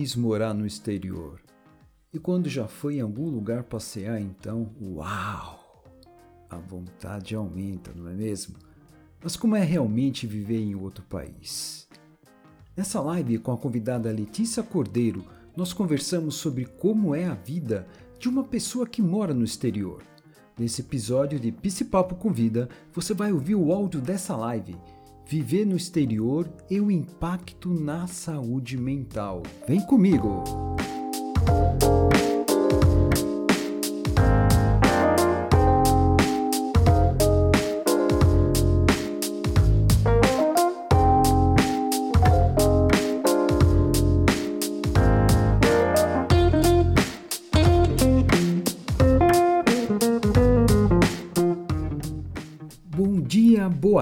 quis morar no exterior? E quando já foi em algum lugar passear, então, uau! A vontade aumenta, não é mesmo? Mas como é realmente viver em outro país? Nessa live com a convidada Letícia Cordeiro, nós conversamos sobre como é a vida de uma pessoa que mora no exterior. Nesse episódio de Papo Convida, você vai ouvir o áudio dessa live viver no exterior e o impacto na saúde mental. Vem comigo!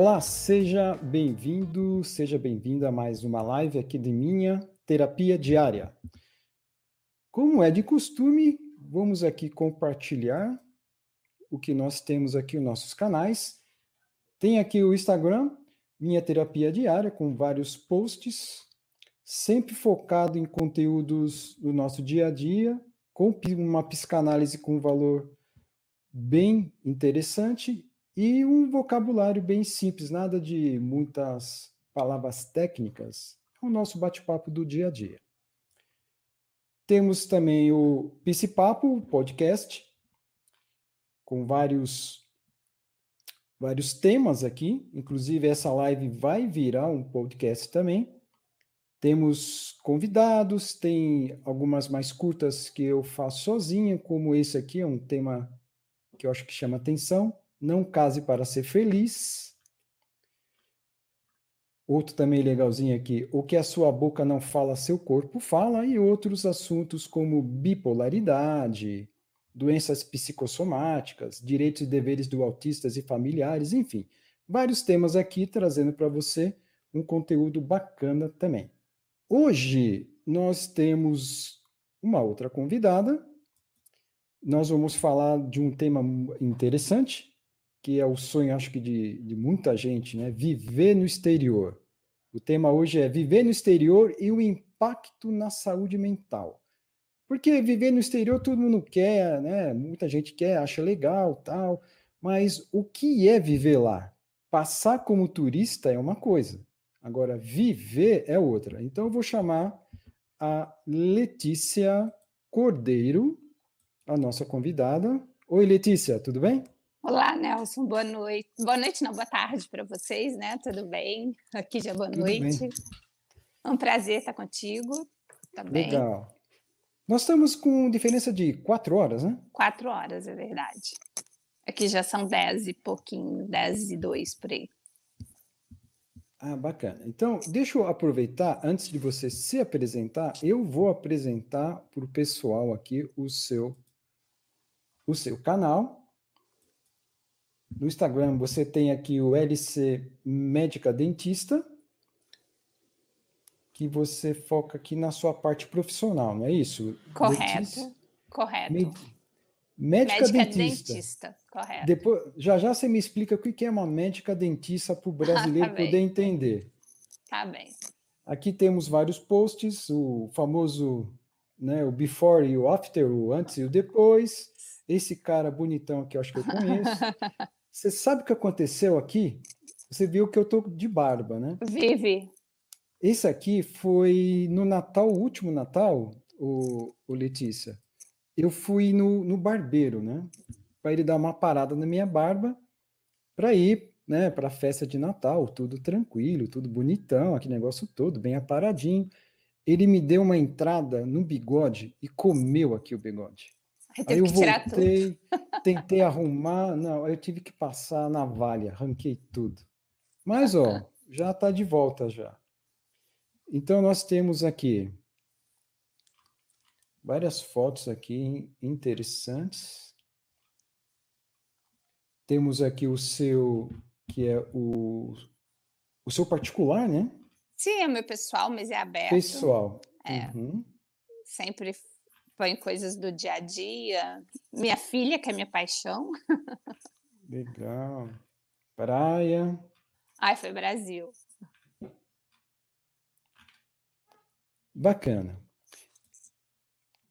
Olá, seja bem-vindo, seja bem-vinda a mais uma live aqui de minha terapia diária. Como é de costume, vamos aqui compartilhar o que nós temos aqui nos nossos canais. Tem aqui o Instagram, minha terapia diária, com vários posts, sempre focado em conteúdos do nosso dia a dia, com uma psicanálise com valor bem interessante e um vocabulário bem simples, nada de muitas palavras técnicas. É o nosso bate-papo do dia a dia. Temos também o Papo podcast, com vários vários temas aqui, inclusive essa live vai virar um podcast também. Temos convidados, tem algumas mais curtas que eu faço sozinha, como esse aqui é um tema que eu acho que chama atenção. Não case para ser feliz. Outro também legalzinho aqui, o que a sua boca não fala, seu corpo fala, e outros assuntos como bipolaridade, doenças psicossomáticas, direitos e deveres do autistas e familiares, enfim, vários temas aqui trazendo para você um conteúdo bacana também. Hoje nós temos uma outra convidada. Nós vamos falar de um tema interessante, que é o sonho, acho que, de, de muita gente, né? Viver no exterior. O tema hoje é viver no exterior e o impacto na saúde mental. Porque viver no exterior todo mundo quer, né? Muita gente quer, acha legal, tal. Mas o que é viver lá? Passar como turista é uma coisa. Agora, viver é outra. Então, eu vou chamar a Letícia Cordeiro, a nossa convidada. Oi, Letícia, tudo bem? Olá, Nelson, boa noite. Boa noite, não, boa tarde para vocês, né? Tudo bem? Aqui já boa Tudo noite. Bem. É um prazer estar contigo também. Legal. Nós estamos com diferença de quatro horas, né? Quatro horas, é verdade. Aqui já são dez e pouquinho, dez e dois por aí. Ah, bacana. Então, deixa eu aproveitar, antes de você se apresentar, eu vou apresentar para o pessoal aqui o seu, o seu canal, no Instagram você tem aqui o LC Médica Dentista, que você foca aqui na sua parte profissional, não é isso? Correto, correto. Med... Médica, médica dentista. dentista. correto. Depois, já já você me explica o que é uma médica dentista para o brasileiro tá poder entender. Tá bem. Aqui temos vários posts, o famoso, né, o before e o after, o antes e o depois. Esse cara bonitão aqui, eu acho que eu conheço. Você sabe o que aconteceu aqui? Você viu que eu tô de barba, né? Vive. Esse aqui foi no Natal, o último Natal, o, o Letícia. Eu fui no, no barbeiro, né? Para ele dar uma parada na minha barba, para ir, né? Para a festa de Natal, tudo tranquilo, tudo bonitão, aquele negócio todo bem aparadinho. ele me deu uma entrada no bigode e comeu aqui o bigode. Aí, eu voltei, tentei arrumar, não, eu tive que passar a navalha, arranquei tudo. Mas, ó, já está de volta já. Então, nós temos aqui várias fotos aqui interessantes. Temos aqui o seu, que é o, o seu particular, né? Sim, é meu pessoal, mas é aberto. Pessoal. É. Uhum. Sempre põe coisas do dia a dia. Minha filha, que é minha paixão. Legal. Praia. Ai, foi Brasil. Bacana.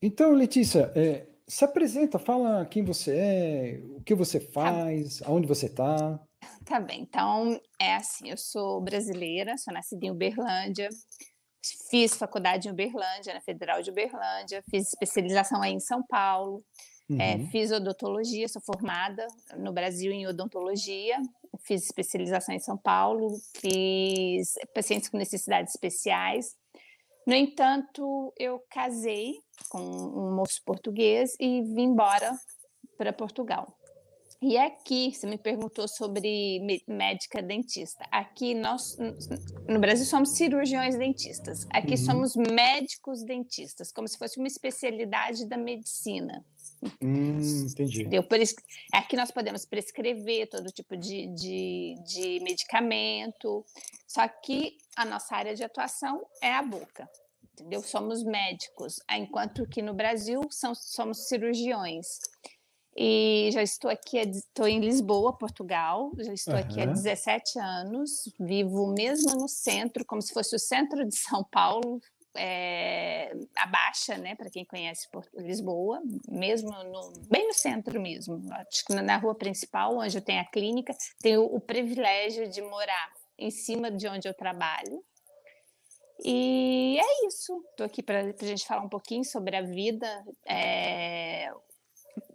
Então, Letícia, é, se apresenta, fala quem você é, o que você tá faz, tá. aonde você está. Tá bem, então é assim, eu sou brasileira, sou nascida em Uberlândia, fiz faculdade em Uberlândia, na Federal de Uberlândia, fiz especialização aí em São Paulo, é, uhum. é, fiz odontologia, sou formada no Brasil em odontologia, fiz especialização em São Paulo, fiz pacientes com necessidades especiais, no entanto, eu casei com um moço português e vim embora para Portugal. E aqui, você me perguntou sobre médica dentista. Aqui nós, no Brasil, somos cirurgiões dentistas. Aqui uhum. somos médicos dentistas, como se fosse uma especialidade da medicina. Hum, entendi. Aqui nós podemos prescrever todo tipo de, de, de medicamento, só que a nossa área de atuação é a boca. Entendeu? Somos médicos, enquanto que no Brasil são, somos cirurgiões. E já estou aqui, estou em Lisboa, Portugal, já estou uhum. aqui há 17 anos, vivo mesmo no centro, como se fosse o centro de São Paulo, é, a Baixa, né, para quem conhece Lisboa, mesmo no, bem no centro mesmo, acho que na rua principal, onde eu tenho a clínica, tenho o privilégio de morar em cima de onde eu trabalho. E é isso. Estou aqui para a gente falar um pouquinho sobre a vida, é,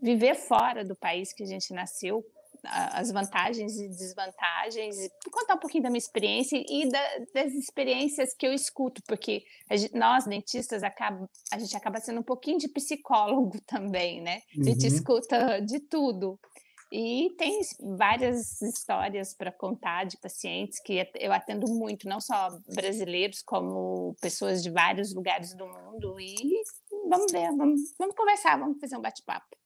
viver fora do país que a gente nasceu, as vantagens e desvantagens, e contar um pouquinho da minha experiência e da, das experiências que eu escuto, porque gente, nós, dentistas, acaba, a gente acaba sendo um pouquinho de psicólogo também, né? A gente uhum. escuta de tudo. E tem várias histórias para contar de pacientes que eu atendo muito, não só brasileiros, como pessoas de vários lugares do mundo. E vamos ver, vamos, vamos conversar, vamos fazer um bate-papo.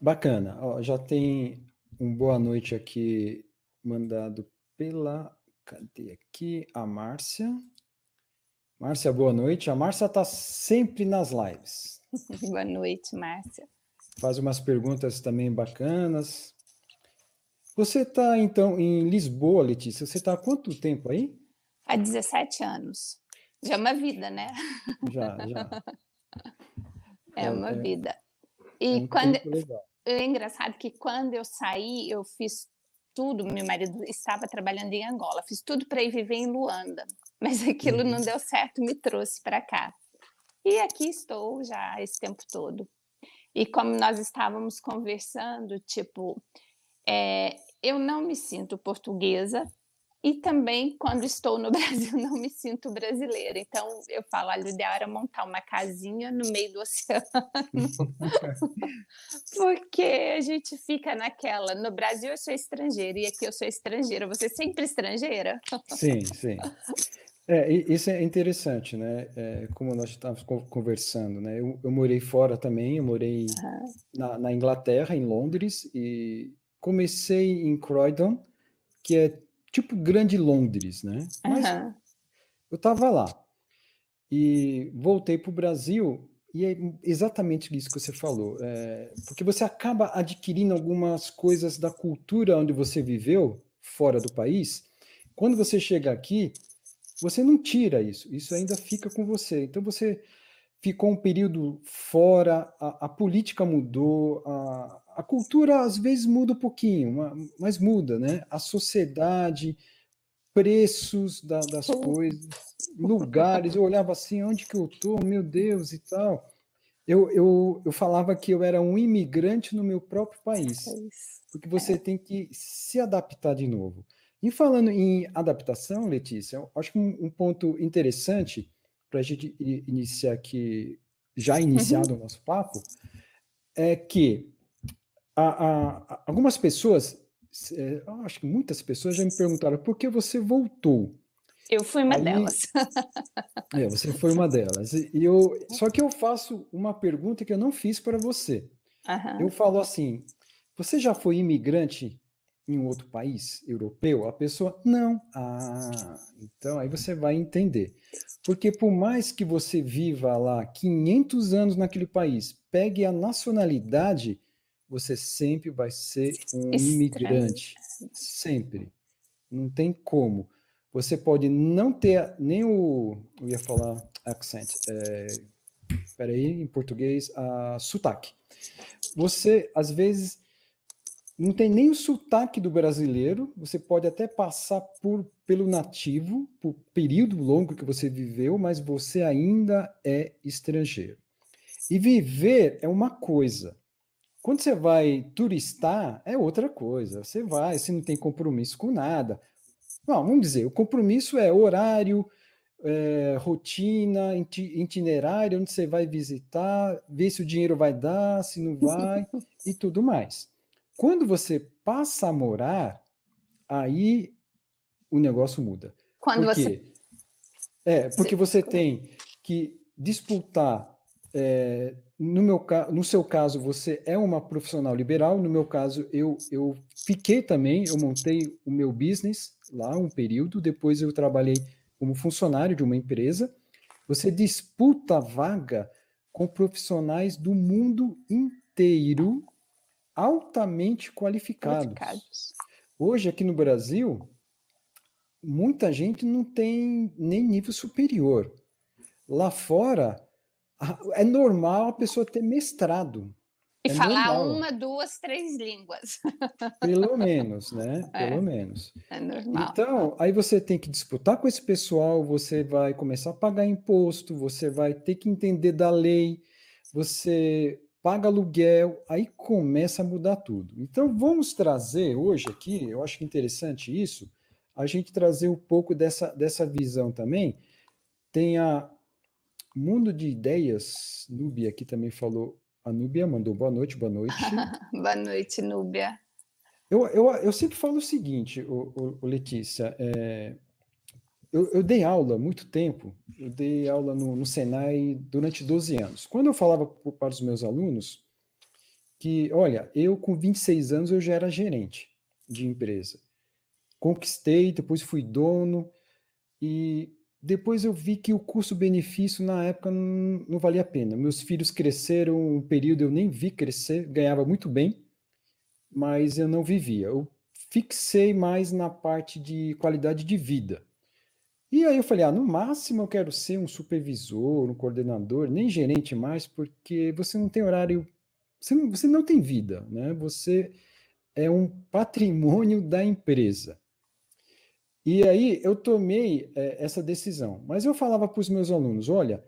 Bacana. Ó, já tem um boa noite aqui mandado pela. Cadê aqui? A Márcia. Márcia, boa noite. A Márcia está sempre nas lives. boa noite, Márcia. Faz umas perguntas também bacanas. Você está, então, em Lisboa, Letícia. Você está há quanto tempo aí? Há 17 anos. Já é uma vida, né? Já, já. É, é uma é, vida. E é um quando é engraçado que quando eu saí, eu fiz tudo. Meu marido estava trabalhando em Angola, fiz tudo para ir viver em Luanda, mas aquilo uhum. não deu certo, me trouxe para cá. E aqui estou já esse tempo todo. E como nós estávamos conversando, tipo, é, eu não me sinto portuguesa, e também, quando estou no Brasil, não me sinto brasileira. Então, eu falo, olha, o ideal era montar uma casinha no meio do oceano. Porque a gente fica naquela, no Brasil eu sou estrangeira e aqui eu sou estrangeira. Você é sempre estrangeira? Sim, sim. É, isso é interessante, né? É, como nós estávamos conversando, né? Eu, eu, morei fora também, eu morei uhum. na, na Inglaterra, em Londres, e comecei em Croydon, que é tipo Grande Londres, né? Mas uhum. eu estava lá e voltei para o Brasil e é exatamente isso que você falou, é, porque você acaba adquirindo algumas coisas da cultura onde você viveu fora do país. Quando você chega aqui, você não tira isso, isso ainda fica com você. Então você ficou um período fora, a, a política mudou, a, a cultura às vezes muda um pouquinho, mas muda, né? A sociedade, preços da, das coisas, lugares. Eu olhava assim, onde que eu tô? Meu Deus e tal. Eu, eu, eu falava que eu era um imigrante no meu próprio país, porque você tem que se adaptar de novo. E falando em adaptação, Letícia, eu acho que um, um ponto interessante para para a gente iniciar aqui, já iniciado uhum. o nosso papo, é que a, a, algumas pessoas, é, acho que muitas pessoas já me perguntaram por que você voltou. Eu fui uma Aí, delas. É, você foi uma delas. E eu, só que eu faço uma pergunta que eu não fiz para você. Uhum. Eu falo assim: você já foi imigrante em um outro país europeu? A pessoa, não. Ah, então aí você vai entender. Porque por mais que você viva lá 500 anos naquele país, pegue a nacionalidade, você sempre vai ser um Estranho. imigrante. Sempre. Não tem como. Você pode não ter nem o. Eu ia falar accent. É, peraí, em português, a sotaque. Você, às vezes, não tem nem o sotaque do brasileiro, você pode até passar por, pelo nativo, por período longo que você viveu, mas você ainda é estrangeiro. E viver é uma coisa. Quando você vai turistar, é outra coisa. Você vai, você não tem compromisso com nada. Não, vamos dizer, o compromisso é horário, é, rotina, itinerário, onde você vai visitar, ver se o dinheiro vai dar, se não vai, e tudo mais. Quando você passa a morar, aí o negócio muda. Quando Por você. É, porque você tem que disputar. É, no, meu, no seu caso, você é uma profissional liberal. No meu caso, eu, eu fiquei também, eu montei o meu business lá um período. Depois, eu trabalhei como funcionário de uma empresa. Você disputa vaga com profissionais do mundo inteiro altamente qualificados. qualificados. Hoje, aqui no Brasil, muita gente não tem nem nível superior. Lá fora, é normal a pessoa ter mestrado. E é falar normal. uma, duas, três línguas. Pelo menos, né? É, Pelo menos. É normal. Então, aí você tem que disputar com esse pessoal, você vai começar a pagar imposto, você vai ter que entender da lei, você paga aluguel, aí começa a mudar tudo. Então, vamos trazer hoje aqui, eu acho interessante isso, a gente trazer um pouco dessa, dessa visão também. Tem a Mundo de Ideias, Núbia aqui também falou, a Núbia mandou boa noite, boa noite. boa noite, Núbia. Eu, eu, eu sempre falo o seguinte, o, o Letícia, é, eu, eu, dei aula muito tempo, eu dei aula no, no, Senai durante 12 anos. Quando eu falava para os meus alunos que, olha, eu com 26 anos eu já era gerente de empresa. Conquistei, depois fui dono e depois eu vi que o custo-benefício na época não, não, valia a pena. Meus filhos cresceram um período eu nem vi crescer, ganhava muito bem, mas eu não vivia. Eu fixei mais na parte de qualidade de vida. E aí eu falei, ah, no máximo eu quero ser um supervisor, um coordenador, nem gerente mais, porque você não tem horário, você não, você não tem vida, né? Você é um patrimônio da empresa. E aí eu tomei é, essa decisão. Mas eu falava para os meus alunos, olha,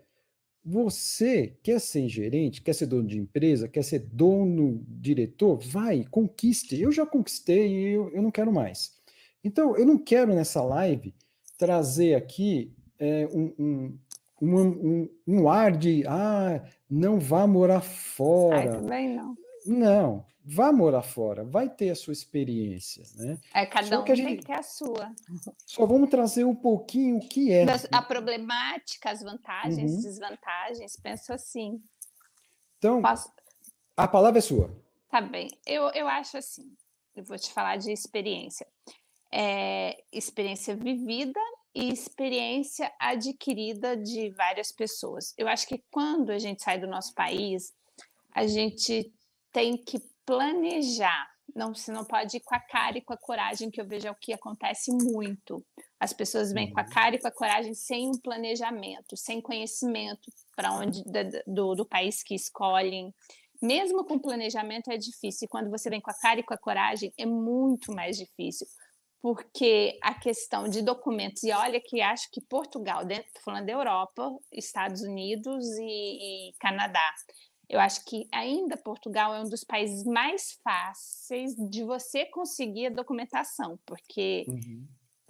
você quer ser gerente, quer ser dono de empresa, quer ser dono, diretor, vai, conquiste. Eu já conquistei e eu, eu não quero mais. Então, eu não quero nessa live trazer aqui é, um, um, um, um, ar de ah, não vá morar fora. Ai, também não. Não, vá morar fora, vai ter a sua experiência, né? É, cada um que a gente, tem que ter a sua. Só vamos trazer um pouquinho o que é. A problemática, as vantagens, uhum. desvantagens, penso assim. Então, Posso... a palavra é sua. Tá bem, eu, eu acho assim, eu vou te falar de experiência é, experiência vivida e experiência adquirida de várias pessoas. Eu acho que quando a gente sai do nosso país, a gente tem que planejar. Não, você não pode ir com a cara e com a coragem, que eu vejo é o que acontece muito. As pessoas vêm com a uhum. cara e com a coragem sem um planejamento, sem conhecimento para onde do, do país que escolhem. Mesmo com planejamento é difícil. E quando você vem com a cara e com a coragem, é muito mais difícil porque a questão de documentos, e olha que acho que Portugal, estou falando da Europa, Estados Unidos e, e, Canadá, eu acho que ainda Portugal é um dos países mais fáceis de você conseguir a documentação, porque uhum.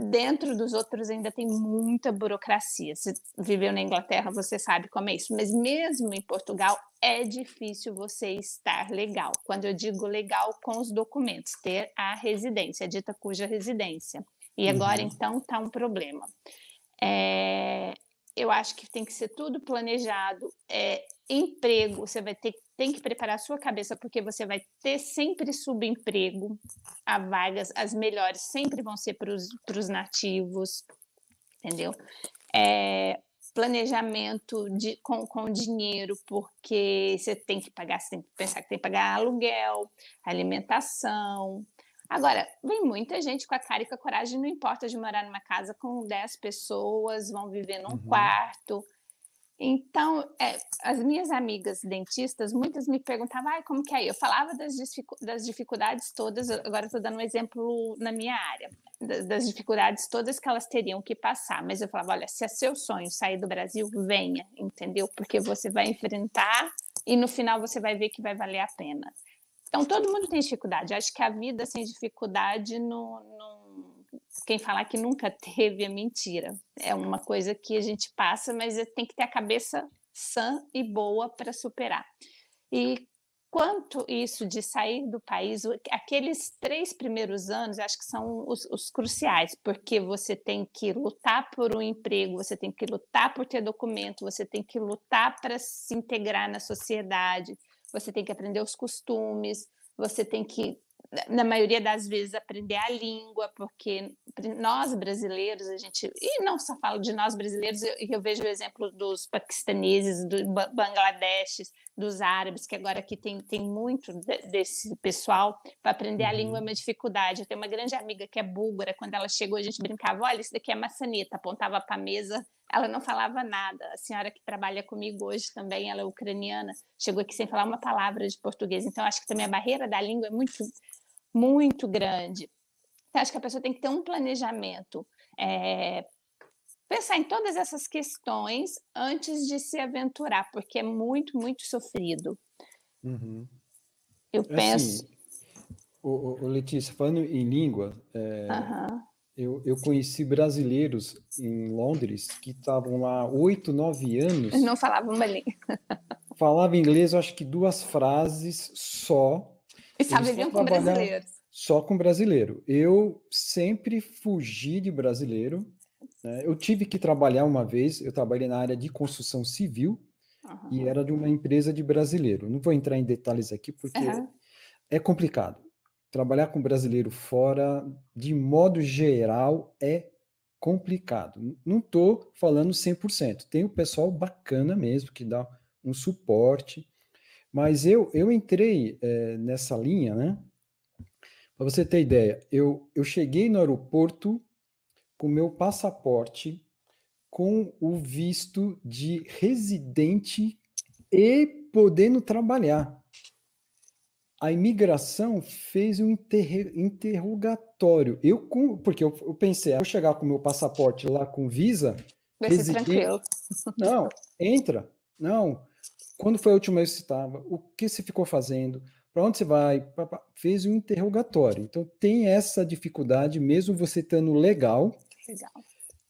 dentro dos outros ainda tem muita burocracia. Se viveu na Inglaterra, você sabe como é isso. Mas mesmo em Portugal, é difícil você estar legal. Quando eu digo legal, com os documentos, ter a residência, a dita cuja residência. E agora, uhum. então, está um problema. É, eu acho que tem que ser tudo planejado. É, emprego, você vai ter tem que preparar a sua cabeça, porque você vai ter sempre subemprego, a vagas, as melhores sempre vão ser para os nativos, entendeu? É, planejamento de, com, com dinheiro, porque você tem que pagar, você tem que pensar que tem que pagar aluguel, alimentação. Agora, vem muita gente com a cara e com a coragem, não importa de morar numa casa com 10 pessoas, vão viver num uhum. quarto, então, é, as minhas amigas dentistas, muitas me perguntavam, ah, como que é? Eu falava das, das dificuldades todas, agora estou dando um exemplo na minha área, das, das, dificuldades todas que elas teriam que passar, mas eu falava, olha, se é seu sonho sair do Brasil, venha, entendeu? Porque você vai enfrentar e no final você vai ver que vai valer a pena. Então, todo mundo tem dificuldade. Acho que a vida sem dificuldade não, não quem falar que nunca teve é mentira. É uma coisa que a gente passa, mas tem que ter a cabeça sã e boa para superar. E quanto isso de sair do país, aqueles três primeiros anos, acho que são os, os, cruciais, porque você tem que lutar por um emprego, você tem que lutar por ter documento, você tem que lutar para se integrar na sociedade, você tem que aprender os costumes, você tem que na maioria das vezes, aprender a língua, porque nós brasileiros, a gente, e não só falo de nós brasileiros, eu, eu vejo o exemplo dos paquistaneses, do Bangladesh, dos árabes, que agora aqui tem, tem muito desse pessoal, para aprender a língua é uhum. uma dificuldade. Eu tenho uma grande amiga que é búlgara, quando ela chegou, a gente brincava: olha, isso daqui é maçaneta, apontava para a mesa, ela não falava nada. A senhora que trabalha comigo hoje também, ela é ucraniana, chegou aqui sem falar uma palavra de português. Então, acho que também a barreira da língua é muito muito grande. Então, acho que a pessoa tem que ter um planejamento, é, pensar em todas essas questões antes de se aventurar, porque é muito, muito sofrido. Uhum. Eu é penso. Assim, o, o, Letícia, falando em língua, é, uhum. eu, eu conheci brasileiros em Londres que estavam lá oito, nove anos. Não falavam uma língua. Falava inglês, acho que duas frases só e com brasileiros. Só com brasileiro. Eu sempre fugi de brasileiro. Né? Eu tive que trabalhar uma vez, eu trabalhei na área de construção civil uhum. e era de uma empresa de brasileiro. Não vou entrar em detalhes aqui porque uhum. é complicado. Trabalhar com brasileiro fora, de modo geral, é complicado. Não estou falando 100%. Tem o pessoal bacana mesmo que dá um suporte, mas eu, eu entrei é, nessa linha, né? Para você ter ideia, eu, eu cheguei no aeroporto com meu passaporte, com o visto de residente e podendo trabalhar. A imigração fez um inter, interrogatório. Eu, porque eu, eu pensei, eu chegar com meu passaporte lá com visa. Vai ser tranquilo. Não, entra. Não, quando foi a última vez que você estava? O que você ficou fazendo? Para onde você vai? Fez um interrogatório. Então tem essa dificuldade, mesmo você estando legal. Legal.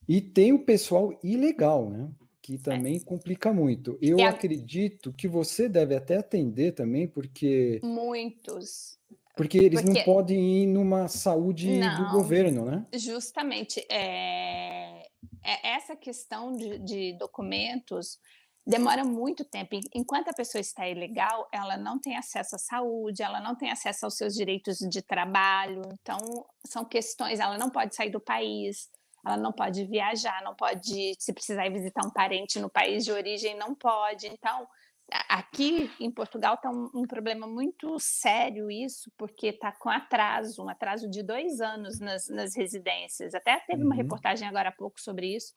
E tem o pessoal ilegal, né? Que também é. complica muito. Eu a... acredito que você deve até atender também, porque. Muitos. Porque eles porque... não podem ir numa saúde não, do governo, né? Justamente. É... é essa questão de, de documentos demora muito tempo. Enquanto a pessoa está ilegal, ela não tem acesso à saúde, ela não tem acesso aos seus direitos de trabalho. Então, são questões, ela não pode sair do país, ela não pode viajar, não pode, se precisar ir visitar um parente no país de origem, não pode. Então, aqui em Portugal está um, um, problema muito sério isso, porque está com atraso, um atraso de dois anos nas, nas residências. Até teve uma uhum. reportagem agora há pouco sobre isso.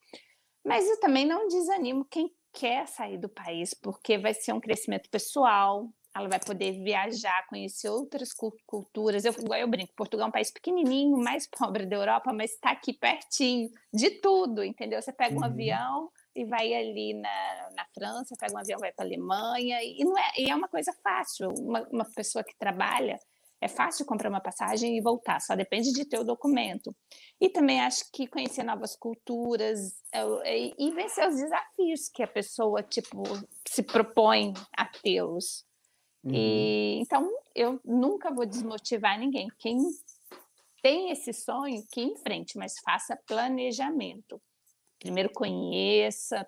Mas eu também não desanimo quem quer sair do país, porque vai ser um crescimento pessoal, ela vai poder viajar, conhecer outras culturas. Eu, igual eu brinco, Portugal é um país pequenininho, mais pobre da Europa, mas está aqui pertinho de tudo, entendeu? Você pega um uhum. avião e vai ali na, na França, pega um avião vai para a Alemanha, e, não é, e é uma coisa fácil. Uma, uma pessoa que trabalha, É fácil comprar uma passagem e voltar, só depende de ter o documento. E também acho que conhecer novas culturas é, e vencer os desafios que a pessoa tipo se propõe a tê-los. Uhum. E então eu nunca vou desmotivar ninguém. Quem tem esse sonho, que enfrente, mas faça planejamento. Primeiro conheça,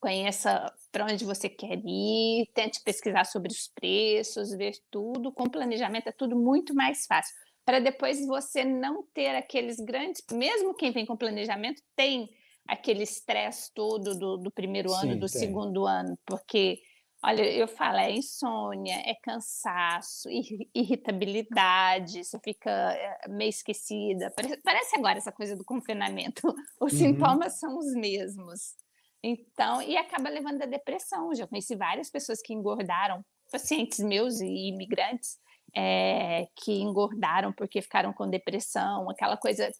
conheça para onde você quer ir, tente pesquisar sobre os preços, ver tudo. Com planejamento é tudo muito mais fácil. Para depois você não ter aqueles grandes. Mesmo quem vem com planejamento tem aquele estresse todo do, do primeiro ano, Sim, do tem. segundo ano, porque Olha, eu falo, é insônia, é cansaço, irritabilidade, você fica eh, meio esquecida. Parece agora essa coisa do confinamento. Os uhum. sintomas são os mesmos. Então, e acaba levando a depressão. Já conheci várias pessoas que engordaram, pacientes meus e imigrantes, é, que engordaram porque ficaram com depressão, aquela coisa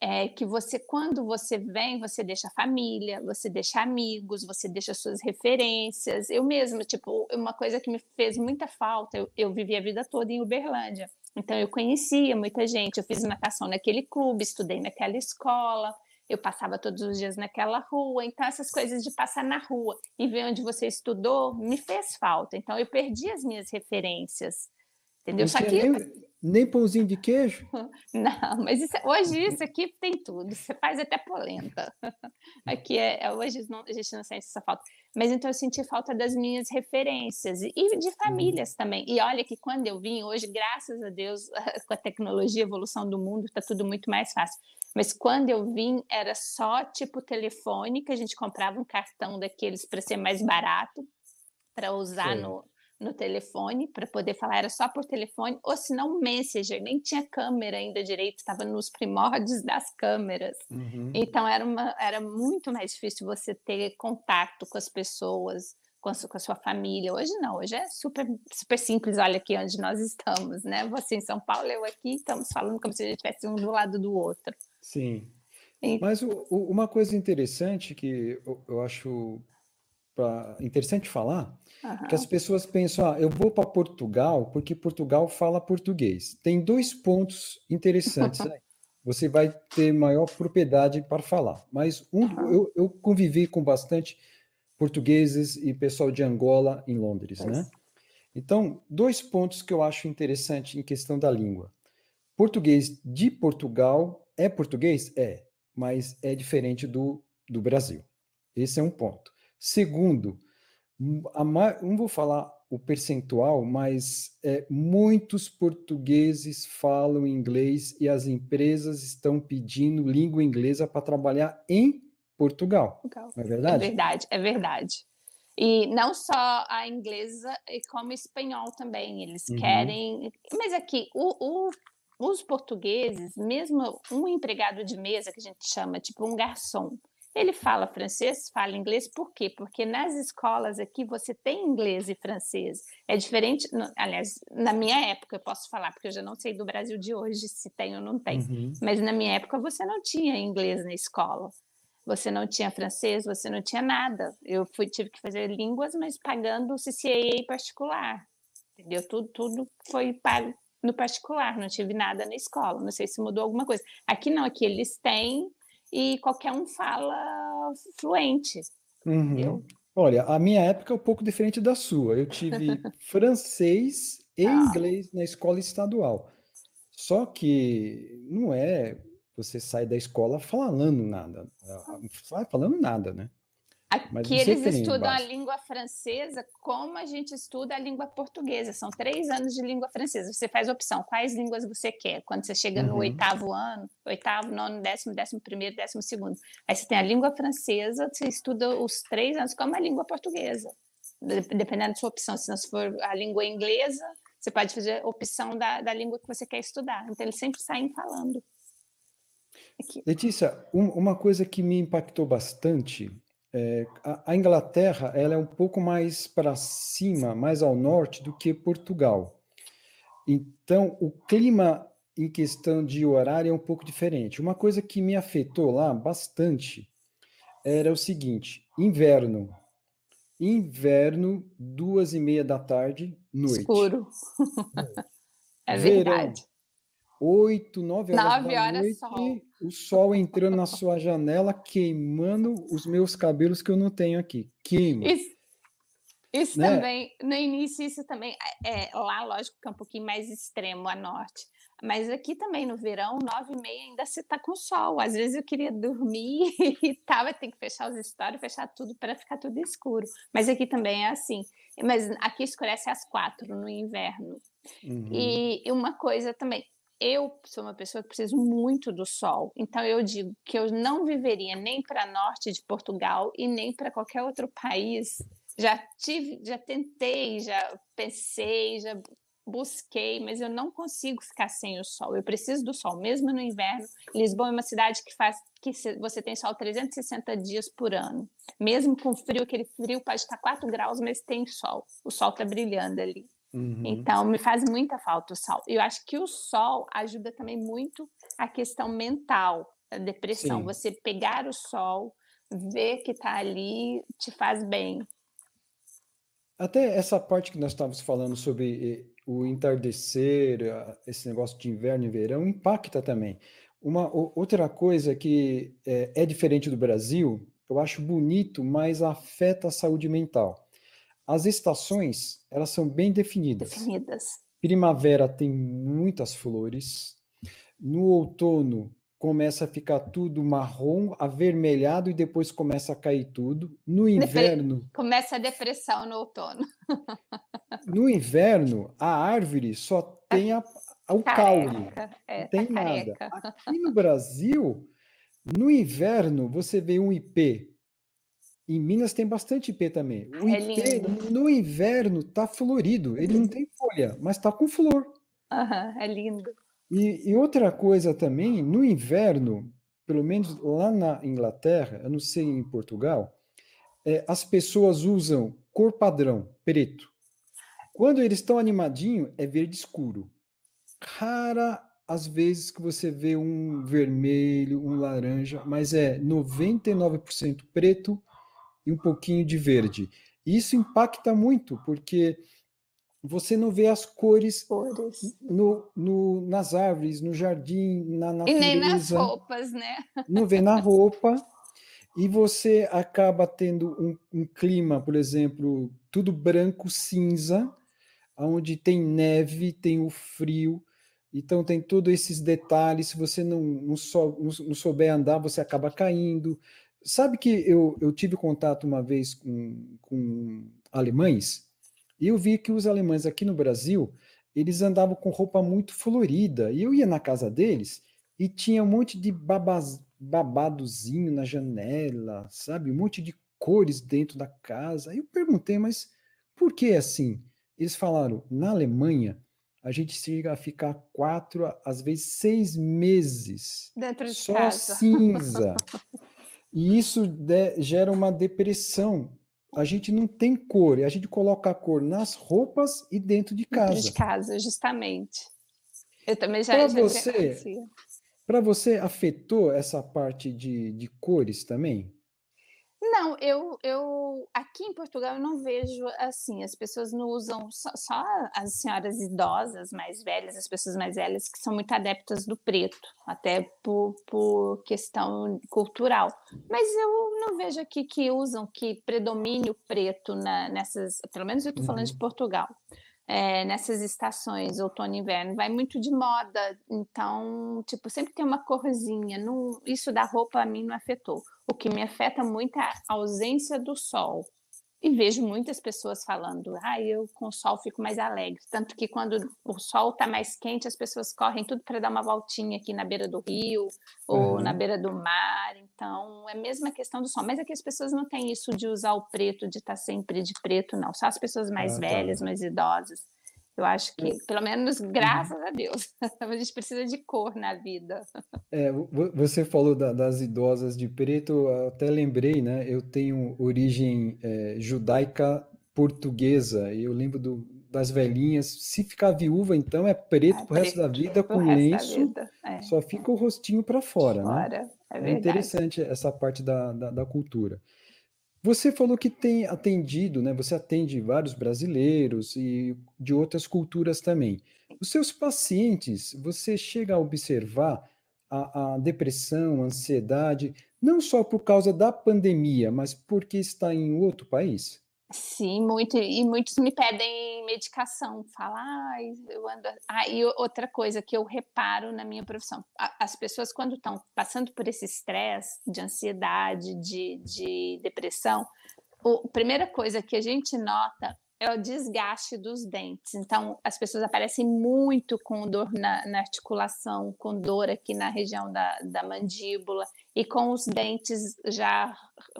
é que você, quando você vem, você deixa a família, você deixa amigos, você deixa suas referências. Eu mesma, tipo, uma coisa que me fez muita falta, eu, eu vivi a vida toda em Uberlândia. Então, eu conhecia muita gente, eu fiz natação naquele clube, estudei naquela escola, eu passava todos os dias naquela rua. Então, essas coisas de passar na rua e ver onde você estudou me fez falta. Então, eu perdi as minhas referências. Entendeu? Só que. Nem nem pãozinho de queijo? Não, mas isso, hoje isso aqui tem tudo. Você faz até polenta. Aqui é, é hoje não, a gente não sente essa falta. Mas então eu senti falta das minhas referências e de famílias também. E olha que quando eu vim hoje, graças a Deus, com a tecnologia, a evolução do mundo, está tudo muito mais fácil. Mas quando eu vim, era só tipo telefone, que a gente comprava um cartão daqueles para ser mais barato, para usar no, no telefone para poder falar, era só por telefone, ou se não Messenger, nem tinha câmera ainda direito, estava nos primórdios das câmeras. Uhum. Então era, uma, era muito mais difícil você ter contato com as pessoas, com a, com a, sua família. Hoje não, hoje é super, super simples, olha aqui onde nós estamos, né? Você em São Paulo, eu aqui, estamos falando como se a gente estivesse um do lado do outro. Sim. E... Mas o, o, uma coisa interessante que eu, eu acho pra, interessante falar Uhum. Que as pessoas pensam, ah, eu vou para Portugal porque Portugal fala português. Tem dois pontos interessantes aí. Você vai ter maior propriedade para falar. Mas um, uhum. eu, eu, convivi com bastante portugueses e pessoal de Angola em Londres, né? Então, dois pontos que eu acho interessante em questão da língua. Português de Portugal é português? É, mas é diferente do, do Brasil. Esse é um ponto. Segundo, não vou falar o percentual, mas é, muitos portugueses falam inglês e as empresas estão pedindo língua inglesa para trabalhar em Portugal. Portugal. Não é verdade? É verdade, é verdade. E não só a inglesa, como espanhol também. Eles uhum. querem. Mas aqui, o, o, os portugueses, mesmo um empregado de mesa, que a gente chama, tipo um garçom, ele fala francês, fala inglês, por quê? Porque nas escolas aqui você tem inglês e francês. É diferente, aliás, na minha época eu posso falar, porque eu já não sei do Brasil de hoje se tem ou não tem, uhum. mas na minha época você não tinha inglês na escola. Você não tinha francês, você não tinha nada. Eu fui, tive que fazer línguas, mas pagando o CCAA particular. Entendeu? Tudo, tudo foi pago no particular, não tive nada na escola. Não sei se mudou alguma coisa. Aqui não, aqui eles têm e qualquer um fala fluente. Uhum. Olha, a minha época é um pouco diferente da sua. Eu tive francês e ah. inglês na escola estadual. Só que não é você sai da escola falando nada, falando nada, né? Aqui eles estudam a língua francesa como a gente estuda a língua portuguesa. São três anos de língua francesa. Você faz opção, quais línguas você quer. Quando você chega no uhum. oitavo ano, oitavo, nono, décimo, décimo primeiro, décimo segundo. Aí você tem a língua francesa, você estuda os três anos como a língua portuguesa. Dependendo da sua opção. Se não for a língua inglesa, você pode fazer opção da, da língua que você quer estudar. Então, eles sempre saem falando. Aqui. Letícia, um, uma coisa que me impactou bastante é, a, a, Inglaterra ela é um pouco mais para cima, mais ao norte do que Portugal. Então, o clima em questão de horário é um pouco diferente. Uma coisa que me afetou lá bastante era o seguinte: inverno. Inverno, duas e meia da tarde, noite. Escuro. É Verão, verdade. 8, 9 horas 9 da horas noite, sol. o sol entrando na sua janela, queimando os meus cabelos que eu não tenho aqui. Queima. Isso, isso né? também, no início, isso também, é, lá, lógico que é um pouquinho mais extremo a norte, mas aqui também no verão, nove e meia ainda se está com sol. Às vezes eu queria dormir e tava, tem que fechar os stories, fechar tudo para ficar tudo escuro. Mas aqui também é assim. Mas aqui escurece às quatro no inverno. Uhum. E, e uma coisa também, eu sou uma pessoa que preciso muito do sol, então eu digo que eu não viveria nem para norte de Portugal e nem para qualquer outro país. Já tive, já tentei, já pensei, já busquei, mas eu não consigo ficar sem o sol. Eu preciso do sol, mesmo no inverno. Lisboa é uma cidade que faz que você tem sol 360 dias por ano. Mesmo com frio, aquele frio pode estar 4 graus, mas tem sol. O sol está brilhando ali. Uhum. Então, me faz muita falta o sol. Eu acho que o sol ajuda também muito a questão mental, a depressão. Sim. Você pegar o sol, ver que está ali, te faz bem. Até essa parte que nós estávamos falando sobre eh, o entardecer, esse negócio de inverno e verão, impacta também. Uma outra coisa que é, é, diferente do Brasil, eu acho bonito, mas afeta a saúde mental. As estações, elas são bem definidas. Definidas. Primavera tem muitas flores. No outono começa a ficar tudo marrom, avermelhado e depois começa a cair tudo. No inverno. Começa a depressão no outono. no inverno, a árvore só tem a, o caule. É, não tem tá nada. Aqui no Brasil, no inverno, você vê um ipê. Em Minas tem bastante ipê também. O é lindo. no inverno, tá florido. Ele não tem folha, mas tá com flor. Uhum, é lindo. E, e, outra coisa também, no inverno, pelo menos lá na Inglaterra, eu não sei em Portugal, é, as pessoas usam cor padrão, preto. Quando eles estão animadinho, é verde escuro. Rara as vezes que você vê um vermelho, um laranja, mas é 99% preto e um pouquinho de verde. Isso impacta muito, porque você não vê as cores, cores. No, no, nas árvores, no jardim, na natureza. E nem nas roupas, né? Não vê na roupa. E você acaba tendo um, um clima, por exemplo, tudo branco, cinza, onde tem neve, tem o frio. Então tem todos esses detalhes. Se você não, não, sou, não, souber andar, você acaba caindo. Sabe que eu, eu tive contato uma vez com, com alemães e eu vi que os alemães aqui no Brasil, eles andavam com roupa muito florida. E eu ia na casa deles e tinha um monte de babaz, babadozinho na janela, sabe? Um monte de cores dentro da casa. Aí eu perguntei, mas por que assim? Eles falaram, na Alemanha, a gente chega a ficar quatro, às vezes seis meses dentro de só casa. cinza. e isso de, gera uma depressão a gente não tem cor, a gente coloca a cor nas roupas e dentro de casa. Dentro de casa, justamente. Eu também já, para você, Para você, afetou essa parte de, de cores também? Não, eu, eu aqui em Portugal eu não vejo assim, as pessoas não usam só, só, as senhoras idosas mais velhas, as pessoas mais velhas que são muito adeptas do preto, até por, por questão cultural. Mas eu não vejo aqui que usam que predomine o preto na, nessas, pelo menos eu estou falando uhum. de Portugal. É, nessas estações, outono e inverno, vai muito de moda, então, tipo, sempre tem uma corzinha, não, isso da roupa a mim não afetou. O que me afeta muito é a ausência do sol. E vejo muitas pessoas falando, ah, eu com o sol fico mais alegre. Tanto que quando o sol está mais quente, as pessoas correm tudo para dar uma voltinha aqui na beira do rio ou uhum. na beira do mar. Então, é a mesma questão do sol. Mas aqui as pessoas não têm isso de usar o preto, de estar tá sempre de preto, não. Só as pessoas mais ah, tá. velhas, tá. mais idosas. Eu acho que, pelo menos, uhum. graças a Deus, a gente precisa de cor na vida. É, você falou da, das idosas de preto, até lembrei, né? Eu tenho origem é, judaica portuguesa, e eu lembro do, das velhinhas. Se ficar viúva, então é preto é, pro resto da vida, com lenço, é. só fica o rostinho para fora, fora, né? É, é interessante essa parte da, da, da cultura. Você falou que tem atendido, né? Você atende vários brasileiros e de outras culturas também. Os seus pacientes, você chega a observar a, a depressão, a ansiedade, não só por causa da pandemia, mas porque está em outro país? Sim, muito. E muitos me pedem medicação. Fala, ai, eu ando. Ah, e outra coisa que eu reparo na minha profissão: as pessoas, quando estão passando por esse estresse de ansiedade, de, de depressão, a primeira coisa que a gente nota é o desgaste dos dentes. Então, as pessoas aparecem muito com dor na, na articulação, com dor aqui na região da, da mandíbula e com os dentes já,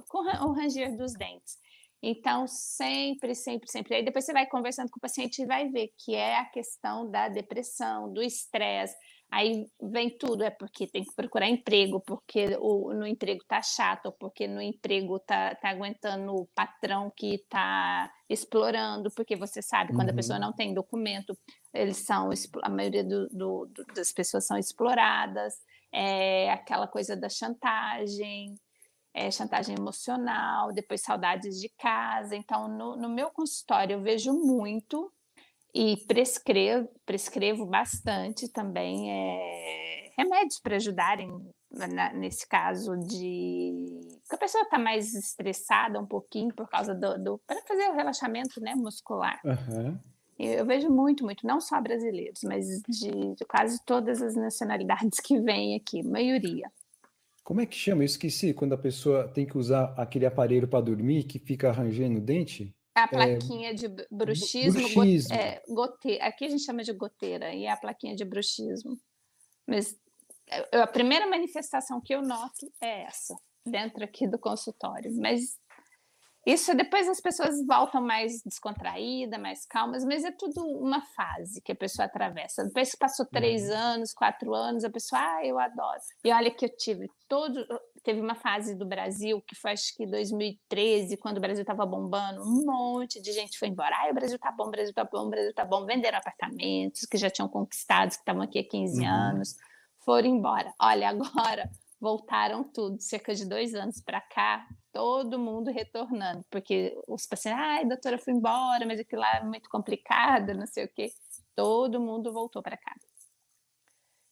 com o ranger dos dentes. Então, sempre, sempre, sempre. Aí depois você vai conversando com o paciente e vai ver que é a questão da depressão, do estresse. Aí vem tudo, é porque tem que procurar emprego, porque o, no emprego tá chato, ou porque no emprego tá, tá aguentando o patrão que tá explorando, porque você sabe, quando uhum. a pessoa não tem documento, eles são, a maioria do, do, do, das pessoas são exploradas, é aquela coisa da chantagem, é, chantagem emocional, depois saudades de casa. Então, no, no meu consultório, eu vejo muito e prescrevo, prescrevo bastante também é, remédios para ajudarem na, nesse caso de que a pessoa está mais estressada um pouquinho por causa do, do para fazer o relaxamento né, muscular. Uhum. Eu vejo muito, muito, não só brasileiros, mas de, de quase todas as nacionalidades que vêm aqui, maioria. Como é que chama? Eu esqueci quando a pessoa tem que usar aquele aparelho para dormir que fica arranjando o dente. A é, plaquinha é, de bruxismo, bruxismo. é, gote, aqui a gente chama de goteira, e é a plaquinha de bruxismo. Mas é, a primeira manifestação que eu noto é essa, dentro aqui do consultório. Mas isso depois as pessoas voltam mais descontraídas, mais calmas, mas é tudo uma fase que a pessoa atravessa. Depois que passou três uhum. anos, quatro anos, a pessoa, ah, eu adoro. E olha que eu tive todo. Teve uma fase do Brasil, que foi acho que 2013, quando o Brasil estava bombando, um monte de gente foi embora. Ah, o Brasil tá bom, o Brasil tá bom, o Brasil tá bom. Venderam apartamentos que já tinham conquistados, que estavam aqui há 15 uhum. anos, foram embora. Olha, agora voltaram tudo, cerca de dois anos para cá, todo mundo retornando, porque os pacientes, ai, doutora, fui embora, mas aquilo lá é muito complicado, não sei o quê. Todo mundo voltou para cá.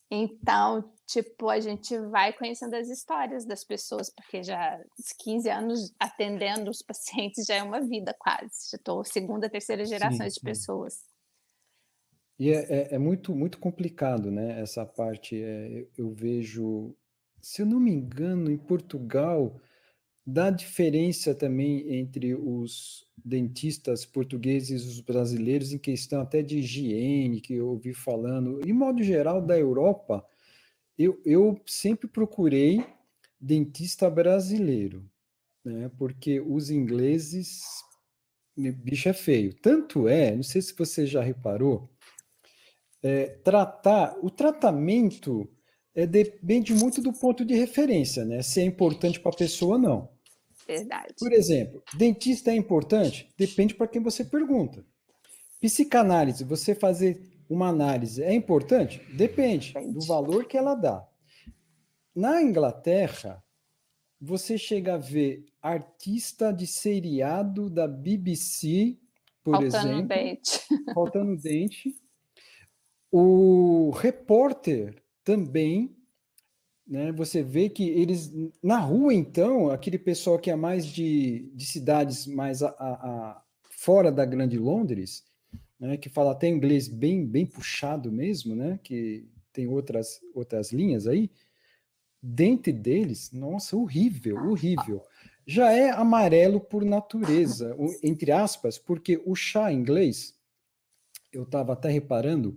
Então, tipo, a gente vai conhecendo as histórias das pessoas, porque já 15 anos atendendo os pacientes já é uma vida quase. Já estou segunda, terceira geração de pessoas. E é, é, é, muito, muito complicado, né? Essa parte. É, eu vejo, se eu não me engano, em Portugal, dá diferença também entre os dentistas portugueses e os brasileiros em questão até de higiene, que eu ouvi falando. Em modo geral, da Europa, eu, eu sempre procurei dentista brasileiro, né? Porque os ingleses, bicho é feio. Tanto é, não sei se você já reparou, é, tratar, o tratamento é, depende muito do ponto de referência, né? Se é importante para a pessoa ou não. Verdade. Por exemplo, dentista é importante? Depende para quem você pergunta. Psicanálise, você fazer uma análise é importante? Depende Depende do valor que ela dá. Na Inglaterra, você chega a ver artista de seriado da BBC, por faltando exemplo, dente. faltando dente. O repórter também né? Você vê que eles, na rua, então, aquele pessoal que é mais de, de cidades mais a, a, a fora da grande Londres, né? que fala até inglês bem, bem puxado mesmo, né? que tem outras, outras linhas aí, dente deles, nossa, horrível, horrível. Já é amarelo por natureza, entre aspas, porque o chá inglês, eu estava até reparando,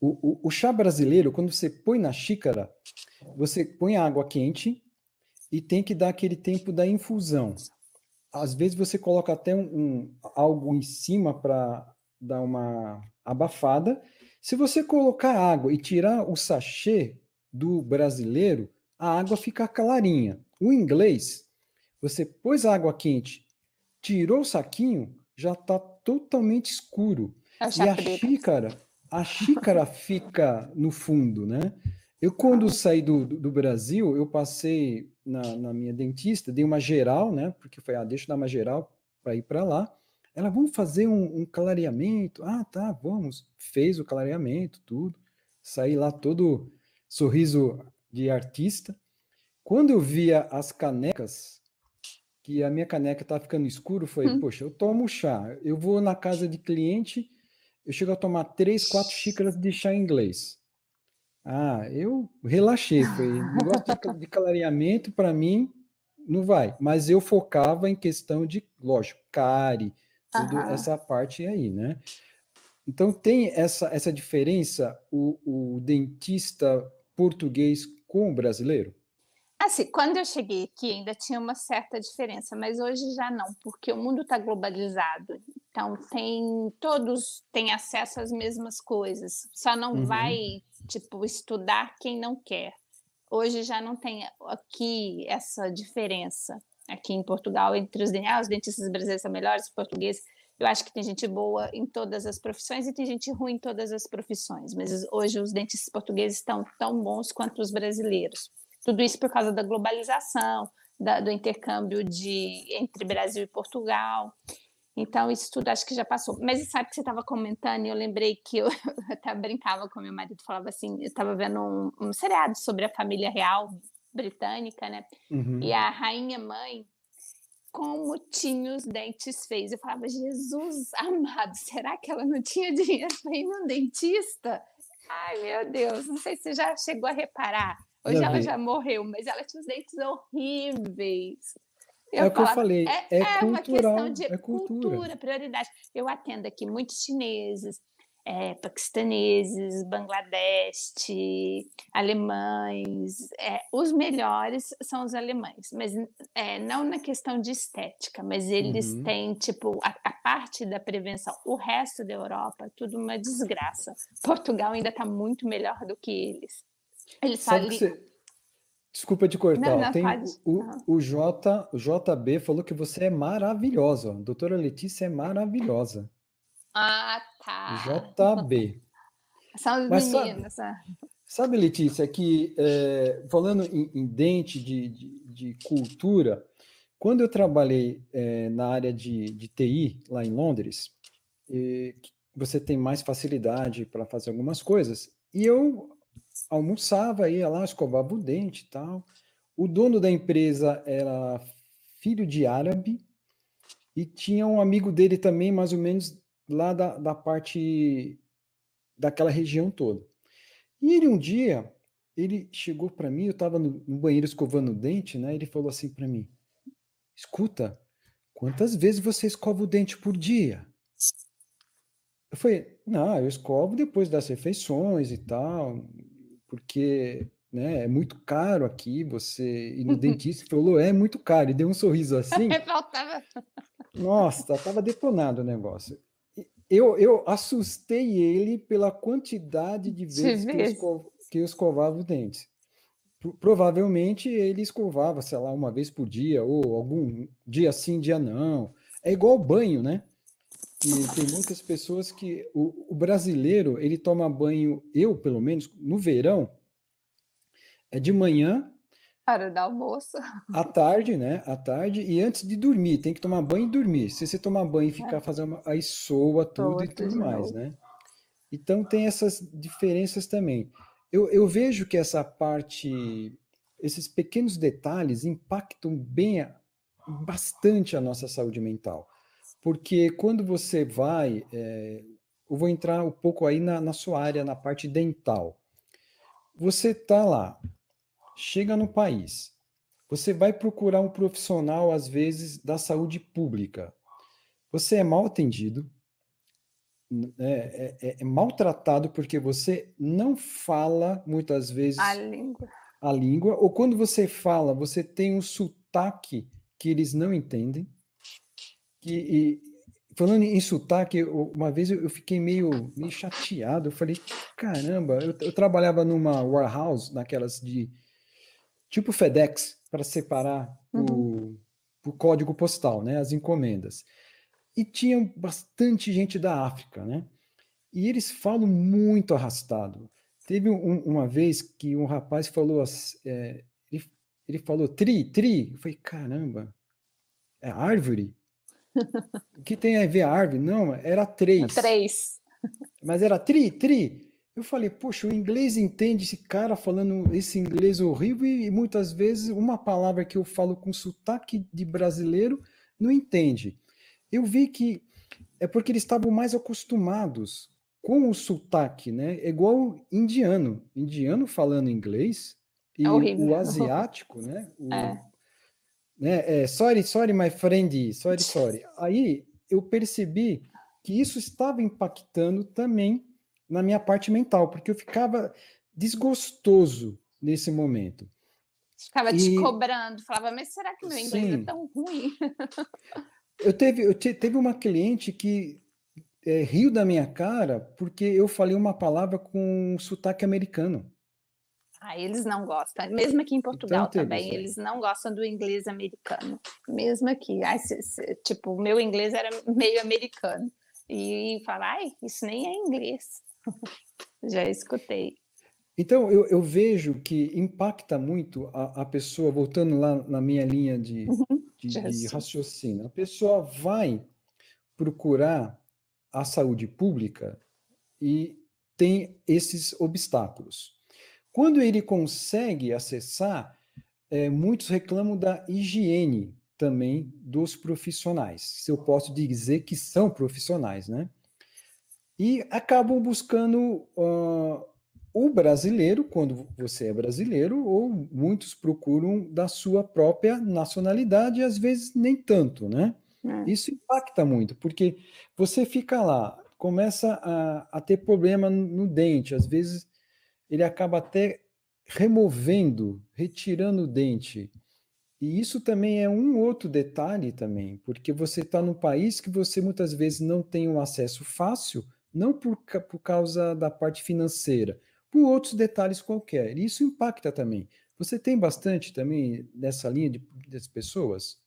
o, o, o chá brasileiro, quando você põe na xícara, você põe a água quente e tem que dar aquele tempo da infusão. Às vezes você coloca até um, um algo em cima para dar uma abafada. Se você colocar água e tirar o sachê do brasileiro, a água fica clarinha. O inglês, você pôs a água quente, tirou o saquinho, já está totalmente escuro. e a xícara, a xícara fica no fundo, né? Eu, quando saí do, do Brasil, eu passei na, na minha dentista, dei uma geral, né? Porque foi, ah, deixa eu dar uma geral para ir para lá. Ela, vamos fazer um, um, clareamento? Ah, tá, vamos. Fez o clareamento, tudo. Saí lá todo sorriso de artista. Quando eu via as canecas, que a minha caneca estava ficando escuro, foi, hum. poxa, eu tomo chá. Eu vou na casa de cliente, eu chego a tomar três, quatro xícaras de chá inglês. Ah, eu relaxei. Foi negócio de clareamento, para mim, não vai. Mas eu focava em questão de, lógico, cárie, tudo essa parte aí, né? Então tem essa, essa diferença, o, o dentista português com o brasileiro? Assim, quando eu cheguei aqui ainda tinha uma certa diferença, mas hoje já não, porque o mundo está globalizado. Então tem todos têm acesso às mesmas coisas. Só não uhum. vai tipo estudar quem não quer. Hoje já não tem aqui essa diferença aqui em Portugal entre os, ah, os dentistas brasileiros são melhores, os portugueses. Eu acho que tem gente boa em todas as profissões e tem gente ruim em todas as profissões, mas hoje os dentistas portugueses estão tão bons quanto os brasileiros. Tudo isso por causa da globalização, da, do intercâmbio de, entre Brasil e Portugal. Então, isso tudo acho que já passou. Mas sabe que você estava comentando e eu lembrei que eu, eu até brincava com meu marido, falava assim, eu estava vendo um, um seriado sobre a família real britânica, né? Uhum. E a rainha mãe, como tinha os dentes feios. Eu falava, Jesus amado, será que ela não tinha dinheiro para ir no dentista? Ai, meu Deus, não sei se você já chegou a reparar. Hoje já ela vi. já morreu, mas ela tinha os dentes horríveis. Eu é o que eu falei, é, é, é cultural, uma questão de é cultura. cultura, prioridade. Eu atendo aqui muitos chineses, é, paquistaneses, Bangladesh, alemães. É, os melhores são os alemães, mas é, não na questão de estética, mas eles uhum. têm, tipo, a, a, parte da prevenção. O resto da Europa, tudo uma desgraça. Portugal ainda está muito melhor do que eles. Eles Sabe. Você... Desculpa te cortar. Não, não, Tem o, o, J, o JB falou que você é maravilhosa. A doutora Letícia é maravilhosa. Ah, tá. JB. São as meninas. Sabe, sabe, Letícia, que é, falando em, em dente de, de, de, cultura, quando eu trabalhei é, na área de, de TI lá em Londres, você tem mais facilidade para fazer algumas coisas. E eu almoçava, ia lá, escovava o dente e tal. O dono da empresa era filho de árabe e tinha um amigo dele também, mais ou menos lá da, da parte daquela região toda. E ele um dia, ele chegou para mim, eu estava no, no, banheiro escovando o dente, né? Ele falou assim para mim: "Escuta, quantas vezes você escova o dente por dia?" Eu falei: "Não, eu escovo depois das refeições e tal, porque né, é muito caro aqui você ir no dentista. falou, é muito caro. E deu um sorriso assim. Faltava. Nossa, estava detonado o negócio eu, eu assustei ele pela quantidade de vezes, que, eu escov, que eu escovava os dentes. Provavelmente ele escovava, sei lá, uma vez por dia, ou algum dia sim, dia não. É igual banho, né? E tem muitas pessoas que. O, o brasileiro, ele toma banho, eu pelo menos, no verão, é de manhã Hora do almoço. À tarde, né? À tarde e antes de dormir. Tem que tomar banho e dormir. Se você tomar banho e é. ficar é. fazendo. Aí soa tudo e tudo mais, né? Então tem essas diferenças também. Eu, eu vejo que essa parte, esses pequenos detalhes impactam bem, bastante a nossa saúde mental. Porque quando você vai, é, eu vou entrar um pouco aí na, na sua área, na parte dental. Você está lá, chega no país, você vai procurar um profissional, às vezes, da saúde pública. Você é mal atendido, é, é, é maltratado porque você não fala, muitas vezes, a língua. a língua, ou quando você fala, você tem um sotaque que eles não entendem. E, falando em sotaque, uma vez eu fiquei meio, meio chateado. Eu falei, caramba, eu, eu trabalhava numa warehouse, naquelas de tipo FedEx, para separar uhum. o, o, código postal, né, as encomendas. E tinha bastante gente da África, né? E eles falam muito arrastado. Teve um, uma vez que um rapaz falou, é, ele Ele falou tri, tri. Eu falei, caramba, é árvore? O que tem a ver a árvore? Não, era três. Três. Mas era tri, tri. Eu falei, poxa, o inglês entende esse cara falando esse inglês horrível e muitas vezes uma palavra que eu falo com sotaque de brasileiro não entende. Eu vi que é porque eles estavam mais acostumados com o sotaque, né? É igual indiano. Indiano falando inglês e é o asiático, né? O, é. Né? É, sorry, sorry, my friend, sorry, sorry. Aí eu percebi que isso estava impactando também na minha parte mental, porque eu ficava desgostoso nesse momento. Ficava e... te cobrando, falava, mas será que meu inglês é Sim. é tão ruim? eu teve, eu te, teve uma cliente que é, riu da minha cara porque eu falei uma palavra com sotaque americano. Ah, eles não gostam. Mesmo aqui em Portugal então, também, isso. eles não gostam do inglês americano. Mesmo aqui. Ai, se, se, tipo, o meu inglês era meio americano. E fala, ai, isso nem é inglês. Já escutei. Então, eu, eu, vejo que impacta muito a, a, pessoa, voltando lá na minha linha de, uhum. de, de raciocínio, a pessoa vai procurar a saúde pública e tem esses obstáculos. Quando ele consegue acessar, é, muitos reclamam da higiene também dos profissionais, se eu posso dizer que são profissionais, né? E acabam buscando uh, o brasileiro, quando você é brasileiro, ou muitos procuram da sua própria nacionalidade, e às vezes nem tanto, né? É. Isso impacta muito, porque você fica lá, começa a, a ter problema no dente, às vezes ele acaba até removendo, retirando o dente. E isso também é um outro detalhe também, porque você está num país que você muitas vezes não tem um acesso fácil, não por, por causa da parte financeira, por outros detalhes qualquer. E isso impacta também. Você tem bastante também nessa linha de, das pessoas?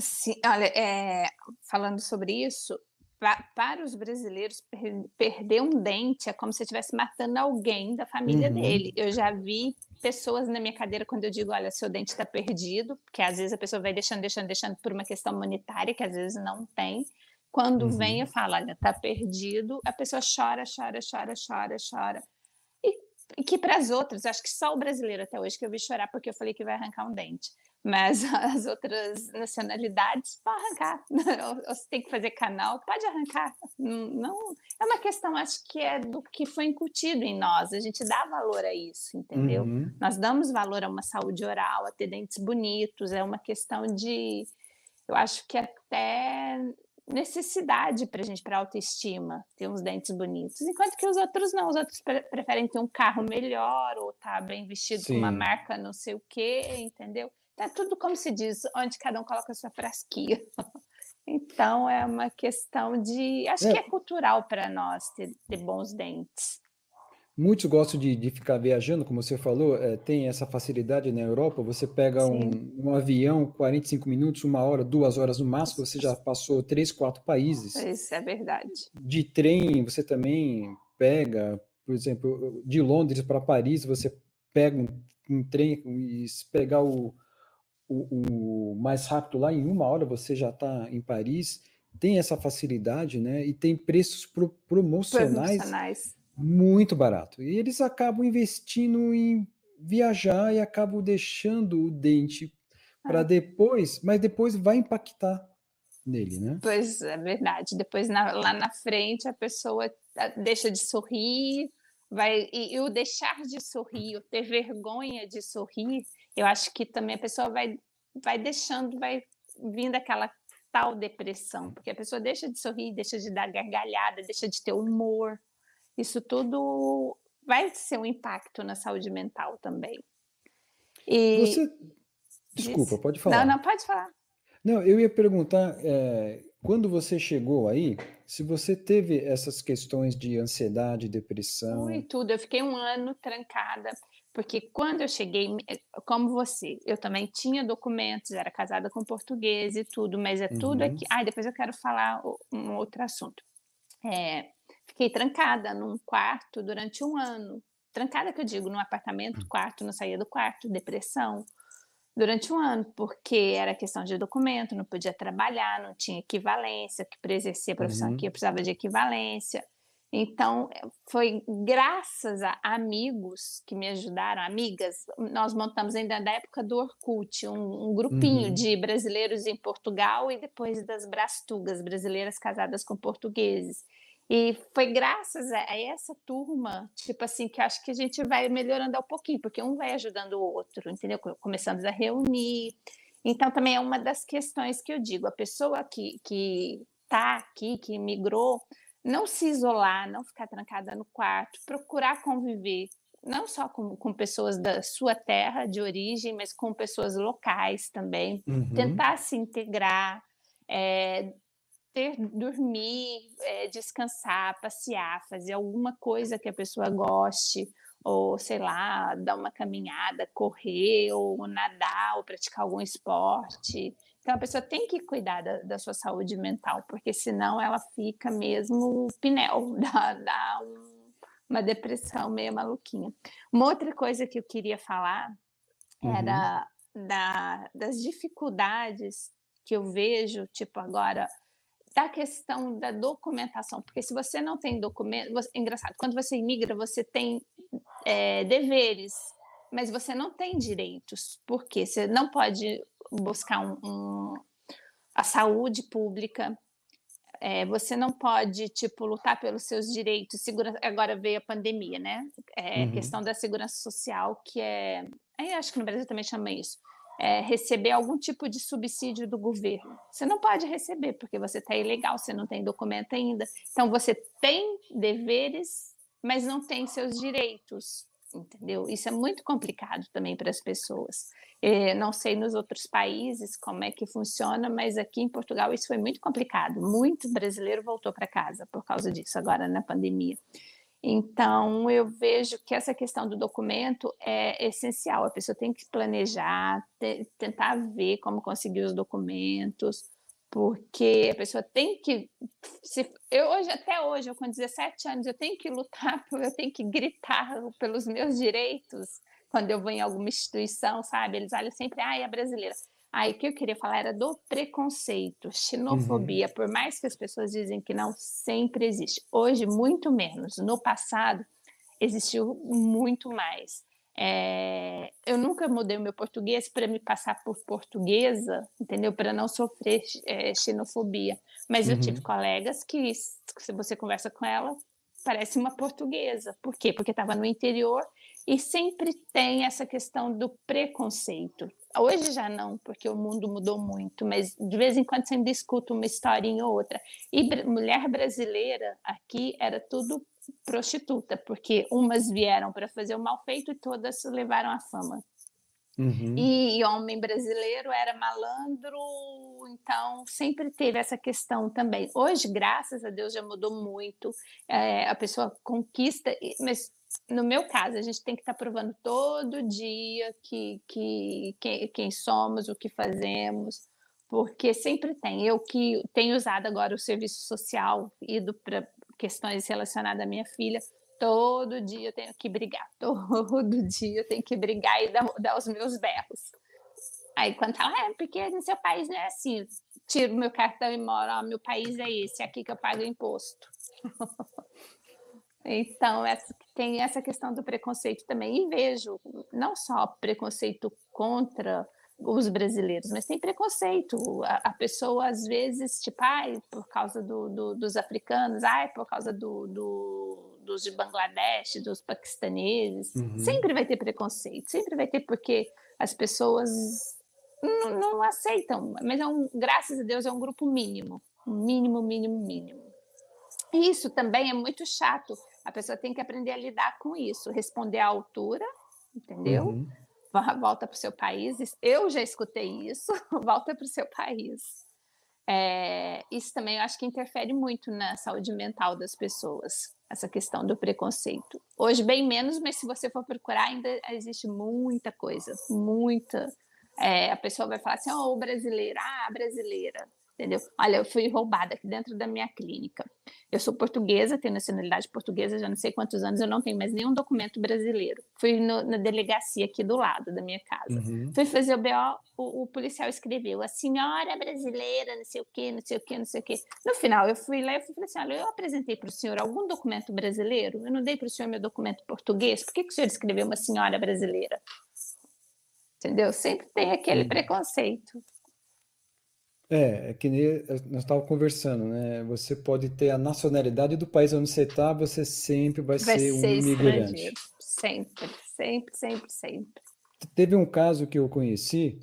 Sim, olha, é, falando sobre isso, para os brasileiros, per, perder um dente é como se estivesse matando alguém da família uhum. dele. Eu já vi pessoas na minha cadeira quando eu digo, olha, seu dente está perdido, porque às vezes a pessoa vai deixando, deixando, deixando por uma questão monetária, que às vezes não tem. Quando uhum. vem e fala, olha, está perdido, a pessoa chora, chora, chora, chora, chora. E, e que para as outras, acho que só o brasileiro até hoje que eu vi chorar porque eu falei que vai arrancar um dente mas as outras nacionalidades vão arrancar. Você tem que fazer canal, pode arrancar. Não, é uma questão, acho que é do que foi incutido em nós. A gente dá valor a isso, entendeu? Uhum. Nós damos valor a uma saúde oral, a ter dentes bonitos. É uma questão de, eu acho que até necessidade para a gente, para autoestima, ter uns dentes bonitos, enquanto que os outros não, os outros pre preferem ter um carro melhor ou estar tá bem vestido Sim. com uma marca não sei o quê, entendeu? É tudo como se diz, onde cada um coloca a sua frasquinha. Então é uma questão de. Acho é. que é cultural para nós ter, ter, bons dentes. Muitos gostam de, de ficar viajando, como você falou, é, tem essa facilidade na Europa. Você pega um, um, avião, 45 minutos, uma hora, duas horas no máximo, você já passou três, quatro países. Isso é verdade. De trem, você também pega, por exemplo, de Londres para Paris, você pega um, um trem e pegar o, o, o, mais rápido lá, em uma hora você já está em Paris, tem essa facilidade, né? E tem preços pro, promocionais, promocionais muito barato. E eles acabam investindo em viajar e acabam deixando o dente para ah. depois, mas depois vai impactar nele, né? Pois é verdade. Depois na, lá na frente a pessoa ah, deixa de sorrir, vai e, e o deixar de sorrir, o ter vergonha de sorrir, eu acho que também a pessoa vai, vai deixando, vai vindo aquela tal depressão, porque a pessoa deixa de sorrir, deixa de dar gargalhada, deixa de ter humor. Isso tudo vai ser um impacto na saúde mental também. E... Você... Desculpa, pode falar. Não, não, pode falar. Não, eu ia perguntar, é, quando você chegou aí, se você teve essas questões de ansiedade, depressão. Foi tudo. Eu fiquei um ano trancada. Porque quando eu cheguei, eh, como você, eu também tinha documentos, era casada com português e tudo, mas é tudo uhum. aqui. Ah, depois eu quero falar um outro assunto. É, fiquei trancada num quarto durante um ano. Trancada que eu digo, num apartamento, hum. quarto, não saía do quarto, depressão. durante um ano, porque era questão de documento, não podia trabalhar, não tinha equivalência, que para exercer a profissão uhum. aqui eu precisava de equivalência. Então, foi graças a amigos que me ajudaram, amigas, nós montamos ainda na época do Orkut, um, um grupinho uhum. de brasileiros em Portugal e depois das Brastugas, brasileiras casadas com portugueses. E foi graças a essa turma, tipo assim, que acho que a gente vai melhorando ao pouquinho, porque um vai ajudando o outro, entendeu? Começamos a reunir. Então, também é uma das questões que eu digo: a pessoa que está aqui, que migrou, não se isolar, não ficar trancada no quarto, procurar conviver não só com, com pessoas da sua terra de origem, mas com pessoas locais também, uhum. tentar se integrar, é, ter dormir, é, descansar, passear, fazer alguma coisa que a pessoa goste, ou sei lá, dar uma caminhada, correr, ou nadar, ou praticar algum esporte. Então a pessoa tem que cuidar da, da sua saúde mental, porque senão ela fica mesmo pinel, dá, dá um, uma depressão meio maluquinha. Uma outra coisa que eu queria falar uhum. era da, das dificuldades que eu vejo, tipo agora da questão da documentação, porque se você não tem documento, você, é engraçado, quando você imigra, você tem é, deveres, mas você não tem direitos, porque você não pode buscar um, um, a saúde pública, é, você não pode, tipo, lutar pelos seus direitos, segura, agora veio a pandemia, né? É, uhum. questão da segurança social, que é, aí acho que no Brasil também chama isso, é, receber algum tipo de subsídio do governo. Você não pode receber, porque você está ilegal, você não tem documento ainda. Então, você tem deveres, mas não tem seus direitos, entendeu? Isso é muito complicado também para as pessoas. Eu não sei nos outros países como é que funciona, mas aqui em Portugal isso foi muito complicado. Muito brasileiro voltou para casa por causa disso, agora na pandemia. Então, eu vejo que essa questão do documento é essencial. A pessoa tem que planejar, tentar ver como conseguir os documentos, porque a pessoa tem que. Se, eu hoje, até hoje, eu com 17 anos, eu tenho que lutar, eu tenho que gritar pelos meus direitos quando eu vou em alguma instituição, sabe? Eles olham sempre, ah, é brasileira. Aí o que eu queria falar era do preconceito, xenofobia. Uhum. Por mais que as pessoas dizem que não, sempre existe. Hoje, muito menos. No passado, existiu muito mais. É, eu nunca mudei o meu português para me passar por portuguesa, entendeu? Para não sofrer é, xenofobia. Mas uhum. eu tive uhum. colegas que, se você conversa com ela, parece uma portuguesa. Por quê? Porque estava no interior e sempre tem essa questão do preconceito. Hoje já não, porque o mundo mudou muito, mas de vez em quando você ainda escuta uma historinha ou outra. E mulher brasileira aqui era tudo prostituta, porque umas vieram para fazer o mal feito e todas levaram a fama. Uhum. E, e, homem brasileiro era malandro, então sempre teve essa questão também. Hoje, graças a Deus, já mudou muito. É, a pessoa conquista, mas no meu caso, a gente tem que estar tá provando todo dia que, que, que, quem somos, o que fazemos, porque sempre tem. Eu que tenho usado agora o serviço social, ido para questões relacionadas à minha filha, todo dia eu tenho que brigar, todo dia eu tenho que brigar e dar, dar os meus berros. Aí quando ela, é, porque no seu país não é assim, tiro meu cartão e moro, ó, meu país é esse, é aqui que eu pago imposto. Então, essa, tem essa questão do preconceito também. E vejo não só preconceito contra os brasileiros, mas tem preconceito. A, a pessoa, às vezes, tipo, ai, por causa do, do, dos africanos, ai, por causa do, do, dos de Bangladesh, dos paquistaneses. Uhum. Sempre vai ter preconceito, sempre vai ter, porque as pessoas não, não aceitam. Mas, é um, graças a Deus, é um grupo mínimo. Mínimo, mínimo, mínimo. Isso também é muito chato, a pessoa tem que aprender a lidar com isso, responder à altura, entendeu? Uhum. Volta para o seu país. Eu já escutei isso, volta para o seu país. É, isso também eu acho que interfere muito na saúde mental das pessoas, essa questão do preconceito. Hoje, bem menos, mas se você for procurar, ainda existe muita coisa, muita. É, a pessoa vai falar assim: oh, brasileira, ah, brasileira. Entendeu? Olha, eu fui roubada aqui dentro da minha clínica. Eu sou portuguesa, tenho nacionalidade portuguesa, já não sei quantos anos, eu não tenho mais nenhum documento brasileiro. Fui no, na delegacia aqui do lado da minha casa. Uhum. Fui fazer o BO, o, o, policial escreveu, a senhora brasileira, não sei o quê, não sei o quê, não sei o quê. No final, eu fui lá e falei assim, olha, eu apresentei para o senhor algum documento brasileiro? Eu não dei para o senhor meu documento português? Por que, que o senhor escreveu uma senhora brasileira? Entendeu? Sempre tem aquele uhum. preconceito. É, é que nem nós estávamos conversando, né? Você pode ter a nacionalidade do país onde você está, você sempre vai, vai ser, ser um imigrante. Sempre, sempre, sempre, sempre. Teve um caso que eu conheci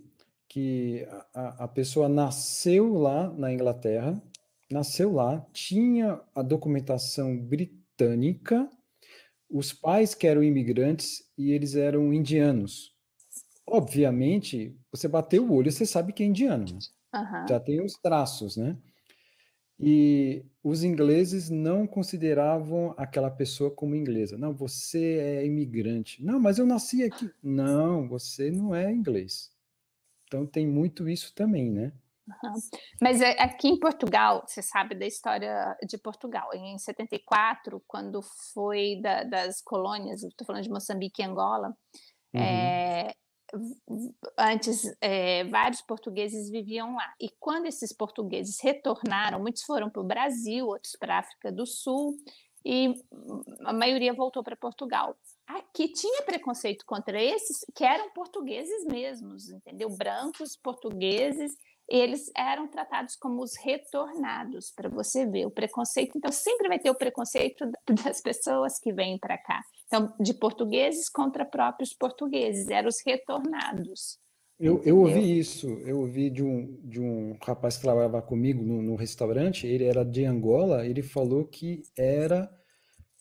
que a, a pessoa nasceu lá na Inglaterra, nasceu lá, tinha a documentação britânica, os pais que eram imigrantes e eles eram indianos. Obviamente, você bateu o olho, você sabe que é indiano. Né? Uhum. Já tem os traços, né? E os ingleses não consideravam aquela pessoa como inglesa. Não, você é imigrante. Não, mas eu nasci aqui. Não, você não é inglês. Então tem muito isso também, né? Uhum. Mas é, aqui em Portugal, você sabe da história de Portugal. Em 74, quando foi da, das colônias, estou falando de Moçambique e Angola, uhum. é, antes é, vários portugueses viviam lá. E quando esses portugueses retornaram, muitos foram para o Brasil, outros para a África do Sul, e a maioria voltou para Portugal. Aqui tinha preconceito contra esses que eram portugueses mesmos, entendeu? Brancos, portugueses, eles eram tratados como os retornados, para você ver o preconceito. Então, sempre vai ter o preconceito das pessoas que vêm para cá. Então, de portugueses contra próprios portugueses, eram os retornados. Eu, eu ouvi isso, eu ouvi de um, de um rapaz que trabalhava comigo no, no restaurante, ele era de Angola, ele falou que era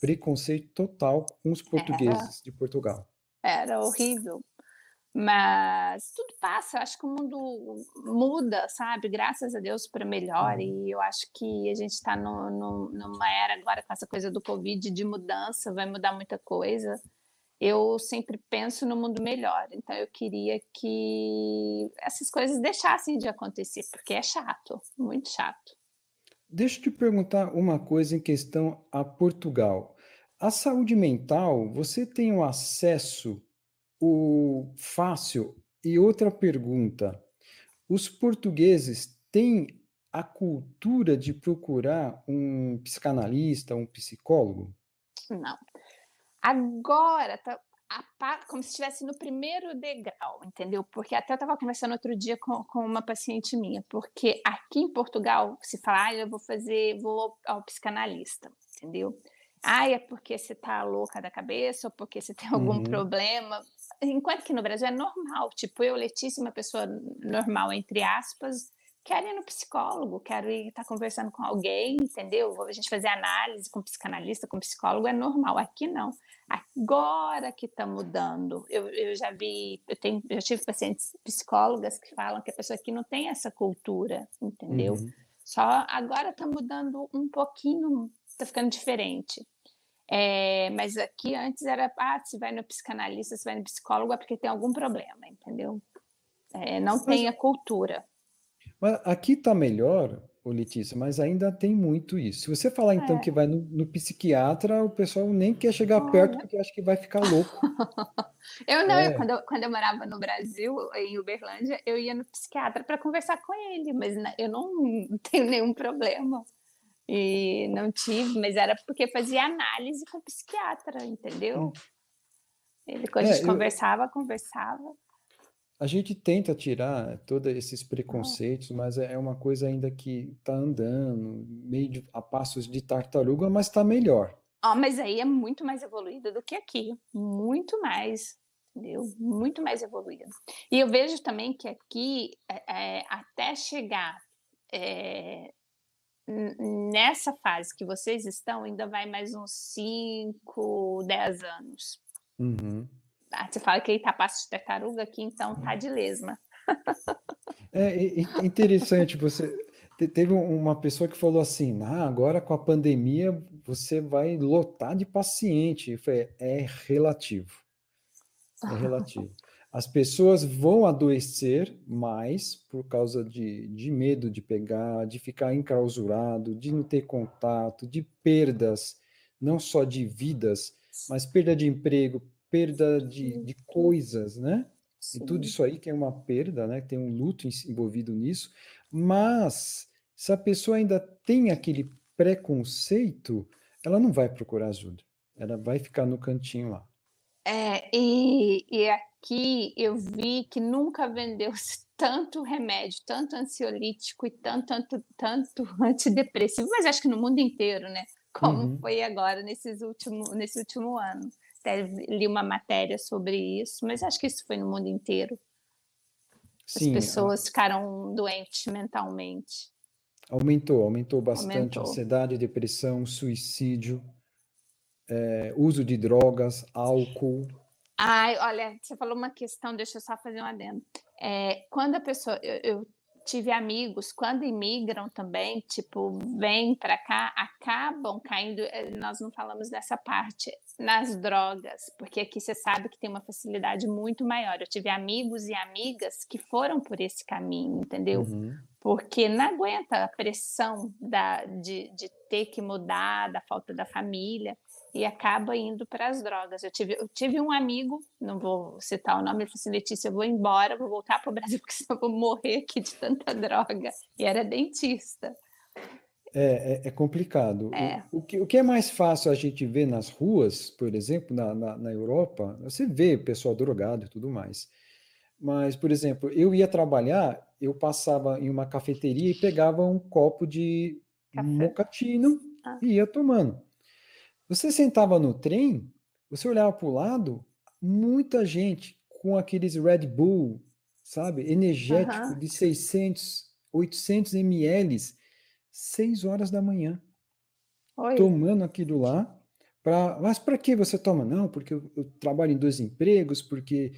preconceito total com os portugueses era, de Portugal. Era horrível. Mas tudo passa, acho que o mundo muda, sabe? Graças a Deus para melhor. E eu acho que a gente está numa era agora com essa coisa do Covid de mudança, vai mudar muita coisa. Eu sempre penso no mundo melhor, então eu queria que essas coisas deixassem de acontecer, porque é chato, muito chato. Deixa eu te perguntar uma coisa em questão a Portugal. A saúde mental, você tem o acesso o fácil. E outra pergunta: os portugueses têm a cultura de procurar um psicanalista, um psicólogo? Não. Agora tá como se estivesse no primeiro degrau, entendeu? Porque até eu estava conversando outro dia com, com uma paciente minha, porque aqui em Portugal se fala, ah, eu vou fazer, vou ao psicanalista, entendeu? Ah, é porque você está louca da cabeça ou porque você tem algum uhum. problema enquanto que no Brasil é normal, tipo, eu, Letícia, uma pessoa normal, entre aspas, quero ir no psicólogo, quero ir estar tá conversando com alguém, entendeu? A gente fazer análise com psicanalista, com psicólogo, é normal. Aqui não. Agora que está mudando. Eu, eu já vi, eu, tenho, eu tive pacientes psicólogas que falam que a pessoa aqui não tem essa cultura, entendeu? Uhum. Só agora está mudando um pouquinho, está ficando diferente. É, mas aqui antes era, ah, se vai no psicanalista, se vai no psicólogo, é porque tem algum problema, entendeu? É, não mas, tem a cultura. Mas aqui está melhor, ô Letícia, mas ainda tem muito isso. Se você falar então é. que vai no, no, psiquiatra, o pessoal nem quer chegar Olha. perto porque acha que vai ficar louco. eu não, eu, é. quando, eu, quando eu morava no Brasil, em Uberlândia, eu ia no psiquiatra para conversar com ele, mas eu não tenho nenhum problema. E não tive, mas era porque fazia análise com o psiquiatra, entendeu? Hum. Ele, quando é, a gente eu... conversava, conversava. A gente tenta tirar todos esses preconceitos, ah. mas é uma coisa ainda que está andando, meio de, a passos de tartaruga, mas está melhor. Oh, mas aí é muito mais evoluído do que aqui, muito mais, entendeu? Muito mais evoluído. E eu vejo também que aqui, é, é até chegar é, nessa fase que vocês estão, ainda vai mais uns 5, 10 anos. Uhum. Ah, você fala que aí tá passo de tartaruga aqui, então tá de lesma. É, é interessante, você teve uma pessoa que falou assim, ah, agora com a pandemia você vai lotar de paciente. Eu falei, é relativo. É relativo. As pessoas vão adoecer mais por causa de, de medo de pegar, de ficar enclausurado, de não ter contato, de perdas, não só de vidas, mas perda de emprego, perda de, de coisas, né? Sim. E tudo isso aí que é uma perda, né? Tem um luto envolvido nisso. Mas se a pessoa ainda tem aquele preconceito, ela não vai procurar ajuda. Ela vai ficar no cantinho lá. É, e, e aqui eu vi que nunca vendeu tanto remédio, tanto ansiolítico e tanto, tanto, tanto antidepressivo, mas acho que no mundo inteiro, né? Como uhum. foi agora nesses último, nesse último ano. Até li uma matéria sobre isso, mas acho que isso foi no mundo inteiro. Sim, As pessoas ficaram doentes mentalmente. Aumentou, aumentou bastante aumentou. ansiedade, depressão, suicídio é, uso de drogas, álcool. Ai, olha, você falou uma questão, deixa eu só fazer um adendo. É, quando a pessoa, eu, eu, tive amigos, quando imigram também, tipo, vêm para cá, acabam caindo, eh, nós não falamos dessa parte, nas drogas, porque aqui você sabe que tem uma facilidade muito maior. Eu tive amigos e amigas que foram por esse caminho, entendeu? Uhum. Porque não aguenta a pressão da, de, de ter que mudar, da falta da família e acaba indo para as drogas. Eu tive, eu tive um amigo, não vou citar o nome, ele falou assim: Letícia, eu vou embora, vou voltar para o Brasil, porque senão eu vou morrer aqui de tanta droga. E era dentista. É, é, é complicado. É. O, o, que, o que é mais fácil a gente ver nas ruas, por exemplo, na, na, na Europa, você vê pessoal drogado e tudo mais. Mas, por exemplo, eu ia trabalhar, eu passava em uma cafeteria e pegava um copo de Café. mocatino ah. e ia tomando. Você sentava no trem, você olhava para o lado, muita gente com aqueles Red Bull, sabe, energético de 600, 800 ml, 6 horas da manhã, Oi. tomando aquilo lá. Pra, mas para que você toma? Não, porque eu, eu, trabalho em dois empregos, porque,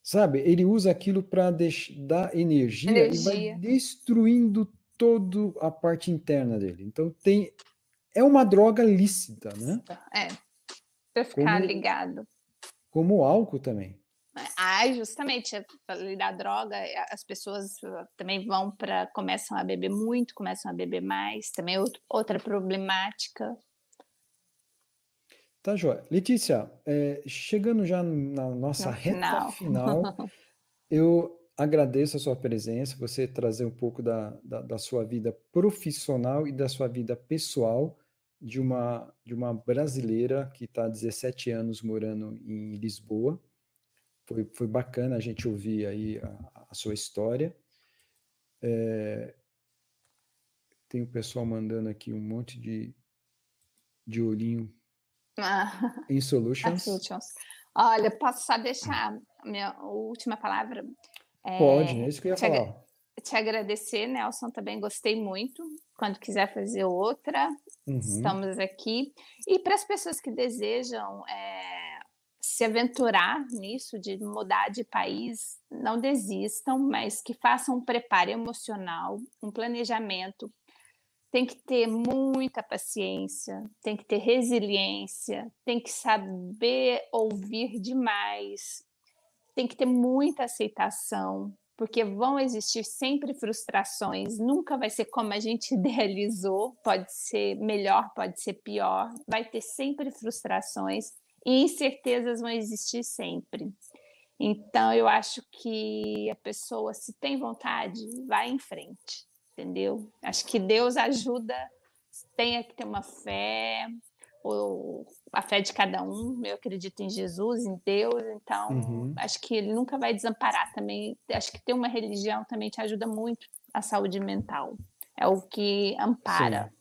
sabe, ele usa aquilo para dar energia, energia e vai destruindo toda a parte interna dele. Então tem é uma droga lícita, né? É, para ficar como, ligado. Como o álcool também. Ah, justamente, falei da droga, as pessoas também vão para, começam a beber muito, começam a beber mais, também é outra problemática. Tá, Joia. Letícia, é, chegando já na nossa no reta final, final eu agradeço a sua presença, você trazer um pouco da, da, da sua vida profissional e da sua vida pessoal de uma, de uma brasileira que está há 17 anos morando em Lisboa. Foi, foi bacana a gente ouvir aí a, a sua história. É, tem o pessoal mandando aqui um monte de, de olhinho ah, em solutions. solutions. Olha, posso só deixar a minha última palavra? É, Pode, é isso que eu ia falar te agradecer, Nelson, também gostei muito. Quando quiser fazer outra, uhum. estamos aqui. E para as pessoas que desejam é, se aventurar nisso, de mudar de país, não desistam, mas que façam um preparo emocional, um planejamento. Tem que ter muita paciência, tem que ter resiliência, tem que saber ouvir demais, tem que ter muita aceitação, porque vão existir sempre frustrações, nunca vai ser como a gente idealizou, pode ser melhor, pode ser pior, vai ter sempre frustrações e incertezas vão existir sempre. Então, eu acho que a pessoa, se tem vontade, vai em frente, entendeu? Acho que Deus ajuda, tenha que ter uma fé, o, a fé de cada um. Eu acredito em Jesus, em Deus, então uhum. acho que ele nunca vai desamparar também. Acho que ter uma religião também te ajuda muito a saúde mental. É o que ampara.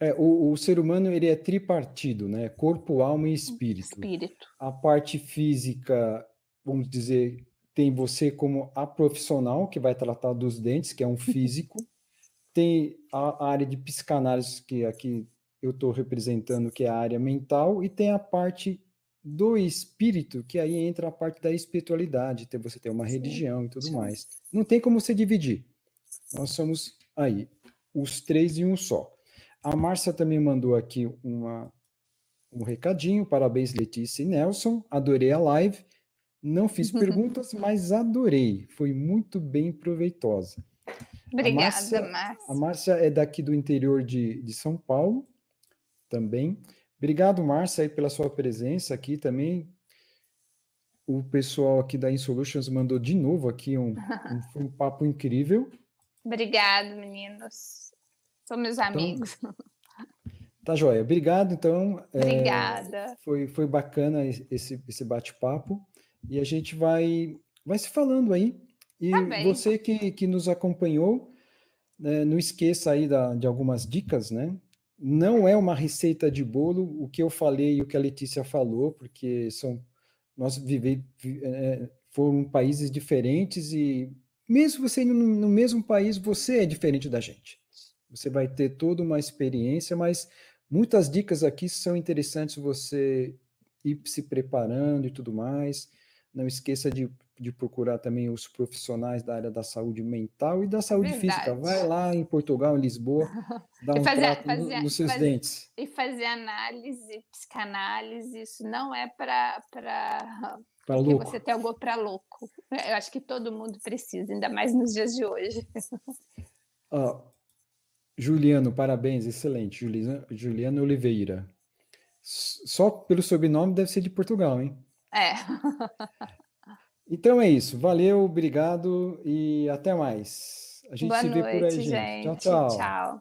É, o, o, ser humano ele é tripartido, né? Corpo, alma e espírito. Espírito. A parte física, vamos dizer, tem você como a profissional que vai tratar dos dentes, que é um físico. tem a, a área de psicanálise que aqui eu estou representando, que é a área mental, e tem a parte do espírito, que aí entra a parte da espiritualidade, você tem uma Sim. religião e tudo Sim. mais. Não tem como você dividir. Nós somos aí, os três em um só. A Márcia também mandou aqui uma, um recadinho. Parabéns, Letícia e Nelson. Adorei a live. Não fiz perguntas, mas adorei. Foi muito bem proveitosa. Obrigada, Márcia. Márcia. A Márcia é daqui do interior de, de São Paulo também. Obrigado, Márcia, aí, pela sua presença aqui também. O pessoal aqui da InSolutions mandou de novo aqui um, um, um papo incrível. Obrigado, meninos. São meus então, amigos. Tá joia. Obrigado, então. É, Obrigada. É, foi, foi bacana esse, esse bate-papo. E a gente vai, vai se falando aí. E tá você que, que nos acompanhou, né, não esqueça aí da, de algumas dicas, né? Não é uma receita de bolo o que eu falei e o que a Letícia falou, porque são nós viver é, foram países diferentes e mesmo você indo no mesmo país, você é diferente da gente. Você vai ter toda uma experiência, mas muitas dicas aqui são interessantes você ir se preparando e tudo mais. Não esqueça de de procurar também os profissionais da área da saúde mental e da saúde Verdade. física. Vai lá em Portugal, em Lisboa, dar um fazer, trato fazer, no, nos seus fazer, dentes. E fazer análise, psicanálise, isso não é para para louco. você ter algo para louco. Eu acho que todo mundo precisa, ainda mais nos dias de hoje. Ah, Juliano, parabéns, excelente. Juliano, Juliano Oliveira. Só pelo sobrenome deve ser de Portugal, hein? É. Então é isso. Valeu, obrigado e até mais. A gente Boa se vê por aí, gente. gente. Tchau, tchau. Tchau.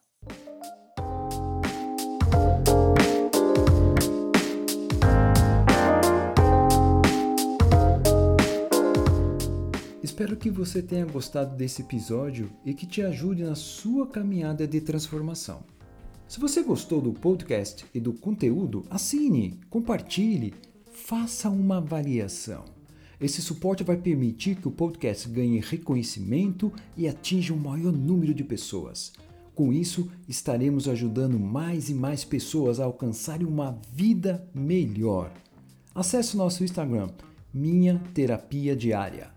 Espero que você tenha gostado desse episódio e que te ajude na sua caminhada de transformação. Se você gostou do podcast e do conteúdo, assine, compartilhe, faça uma avaliação. Esse suporte vai permitir que o podcast ganhe reconhecimento e atinja um maior número de pessoas. Com isso, estaremos ajudando mais e mais pessoas a alcançarem uma vida melhor. Acesse nosso Instagram, Minha Terapia Diária.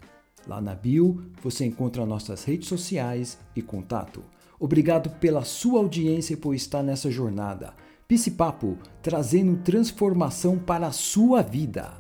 Lá na bio você encontra nossas redes sociais e contato. Obrigado pela sua audiência e por estar nessa jornada. Pisse Papo, trazendo transformação para a sua vida.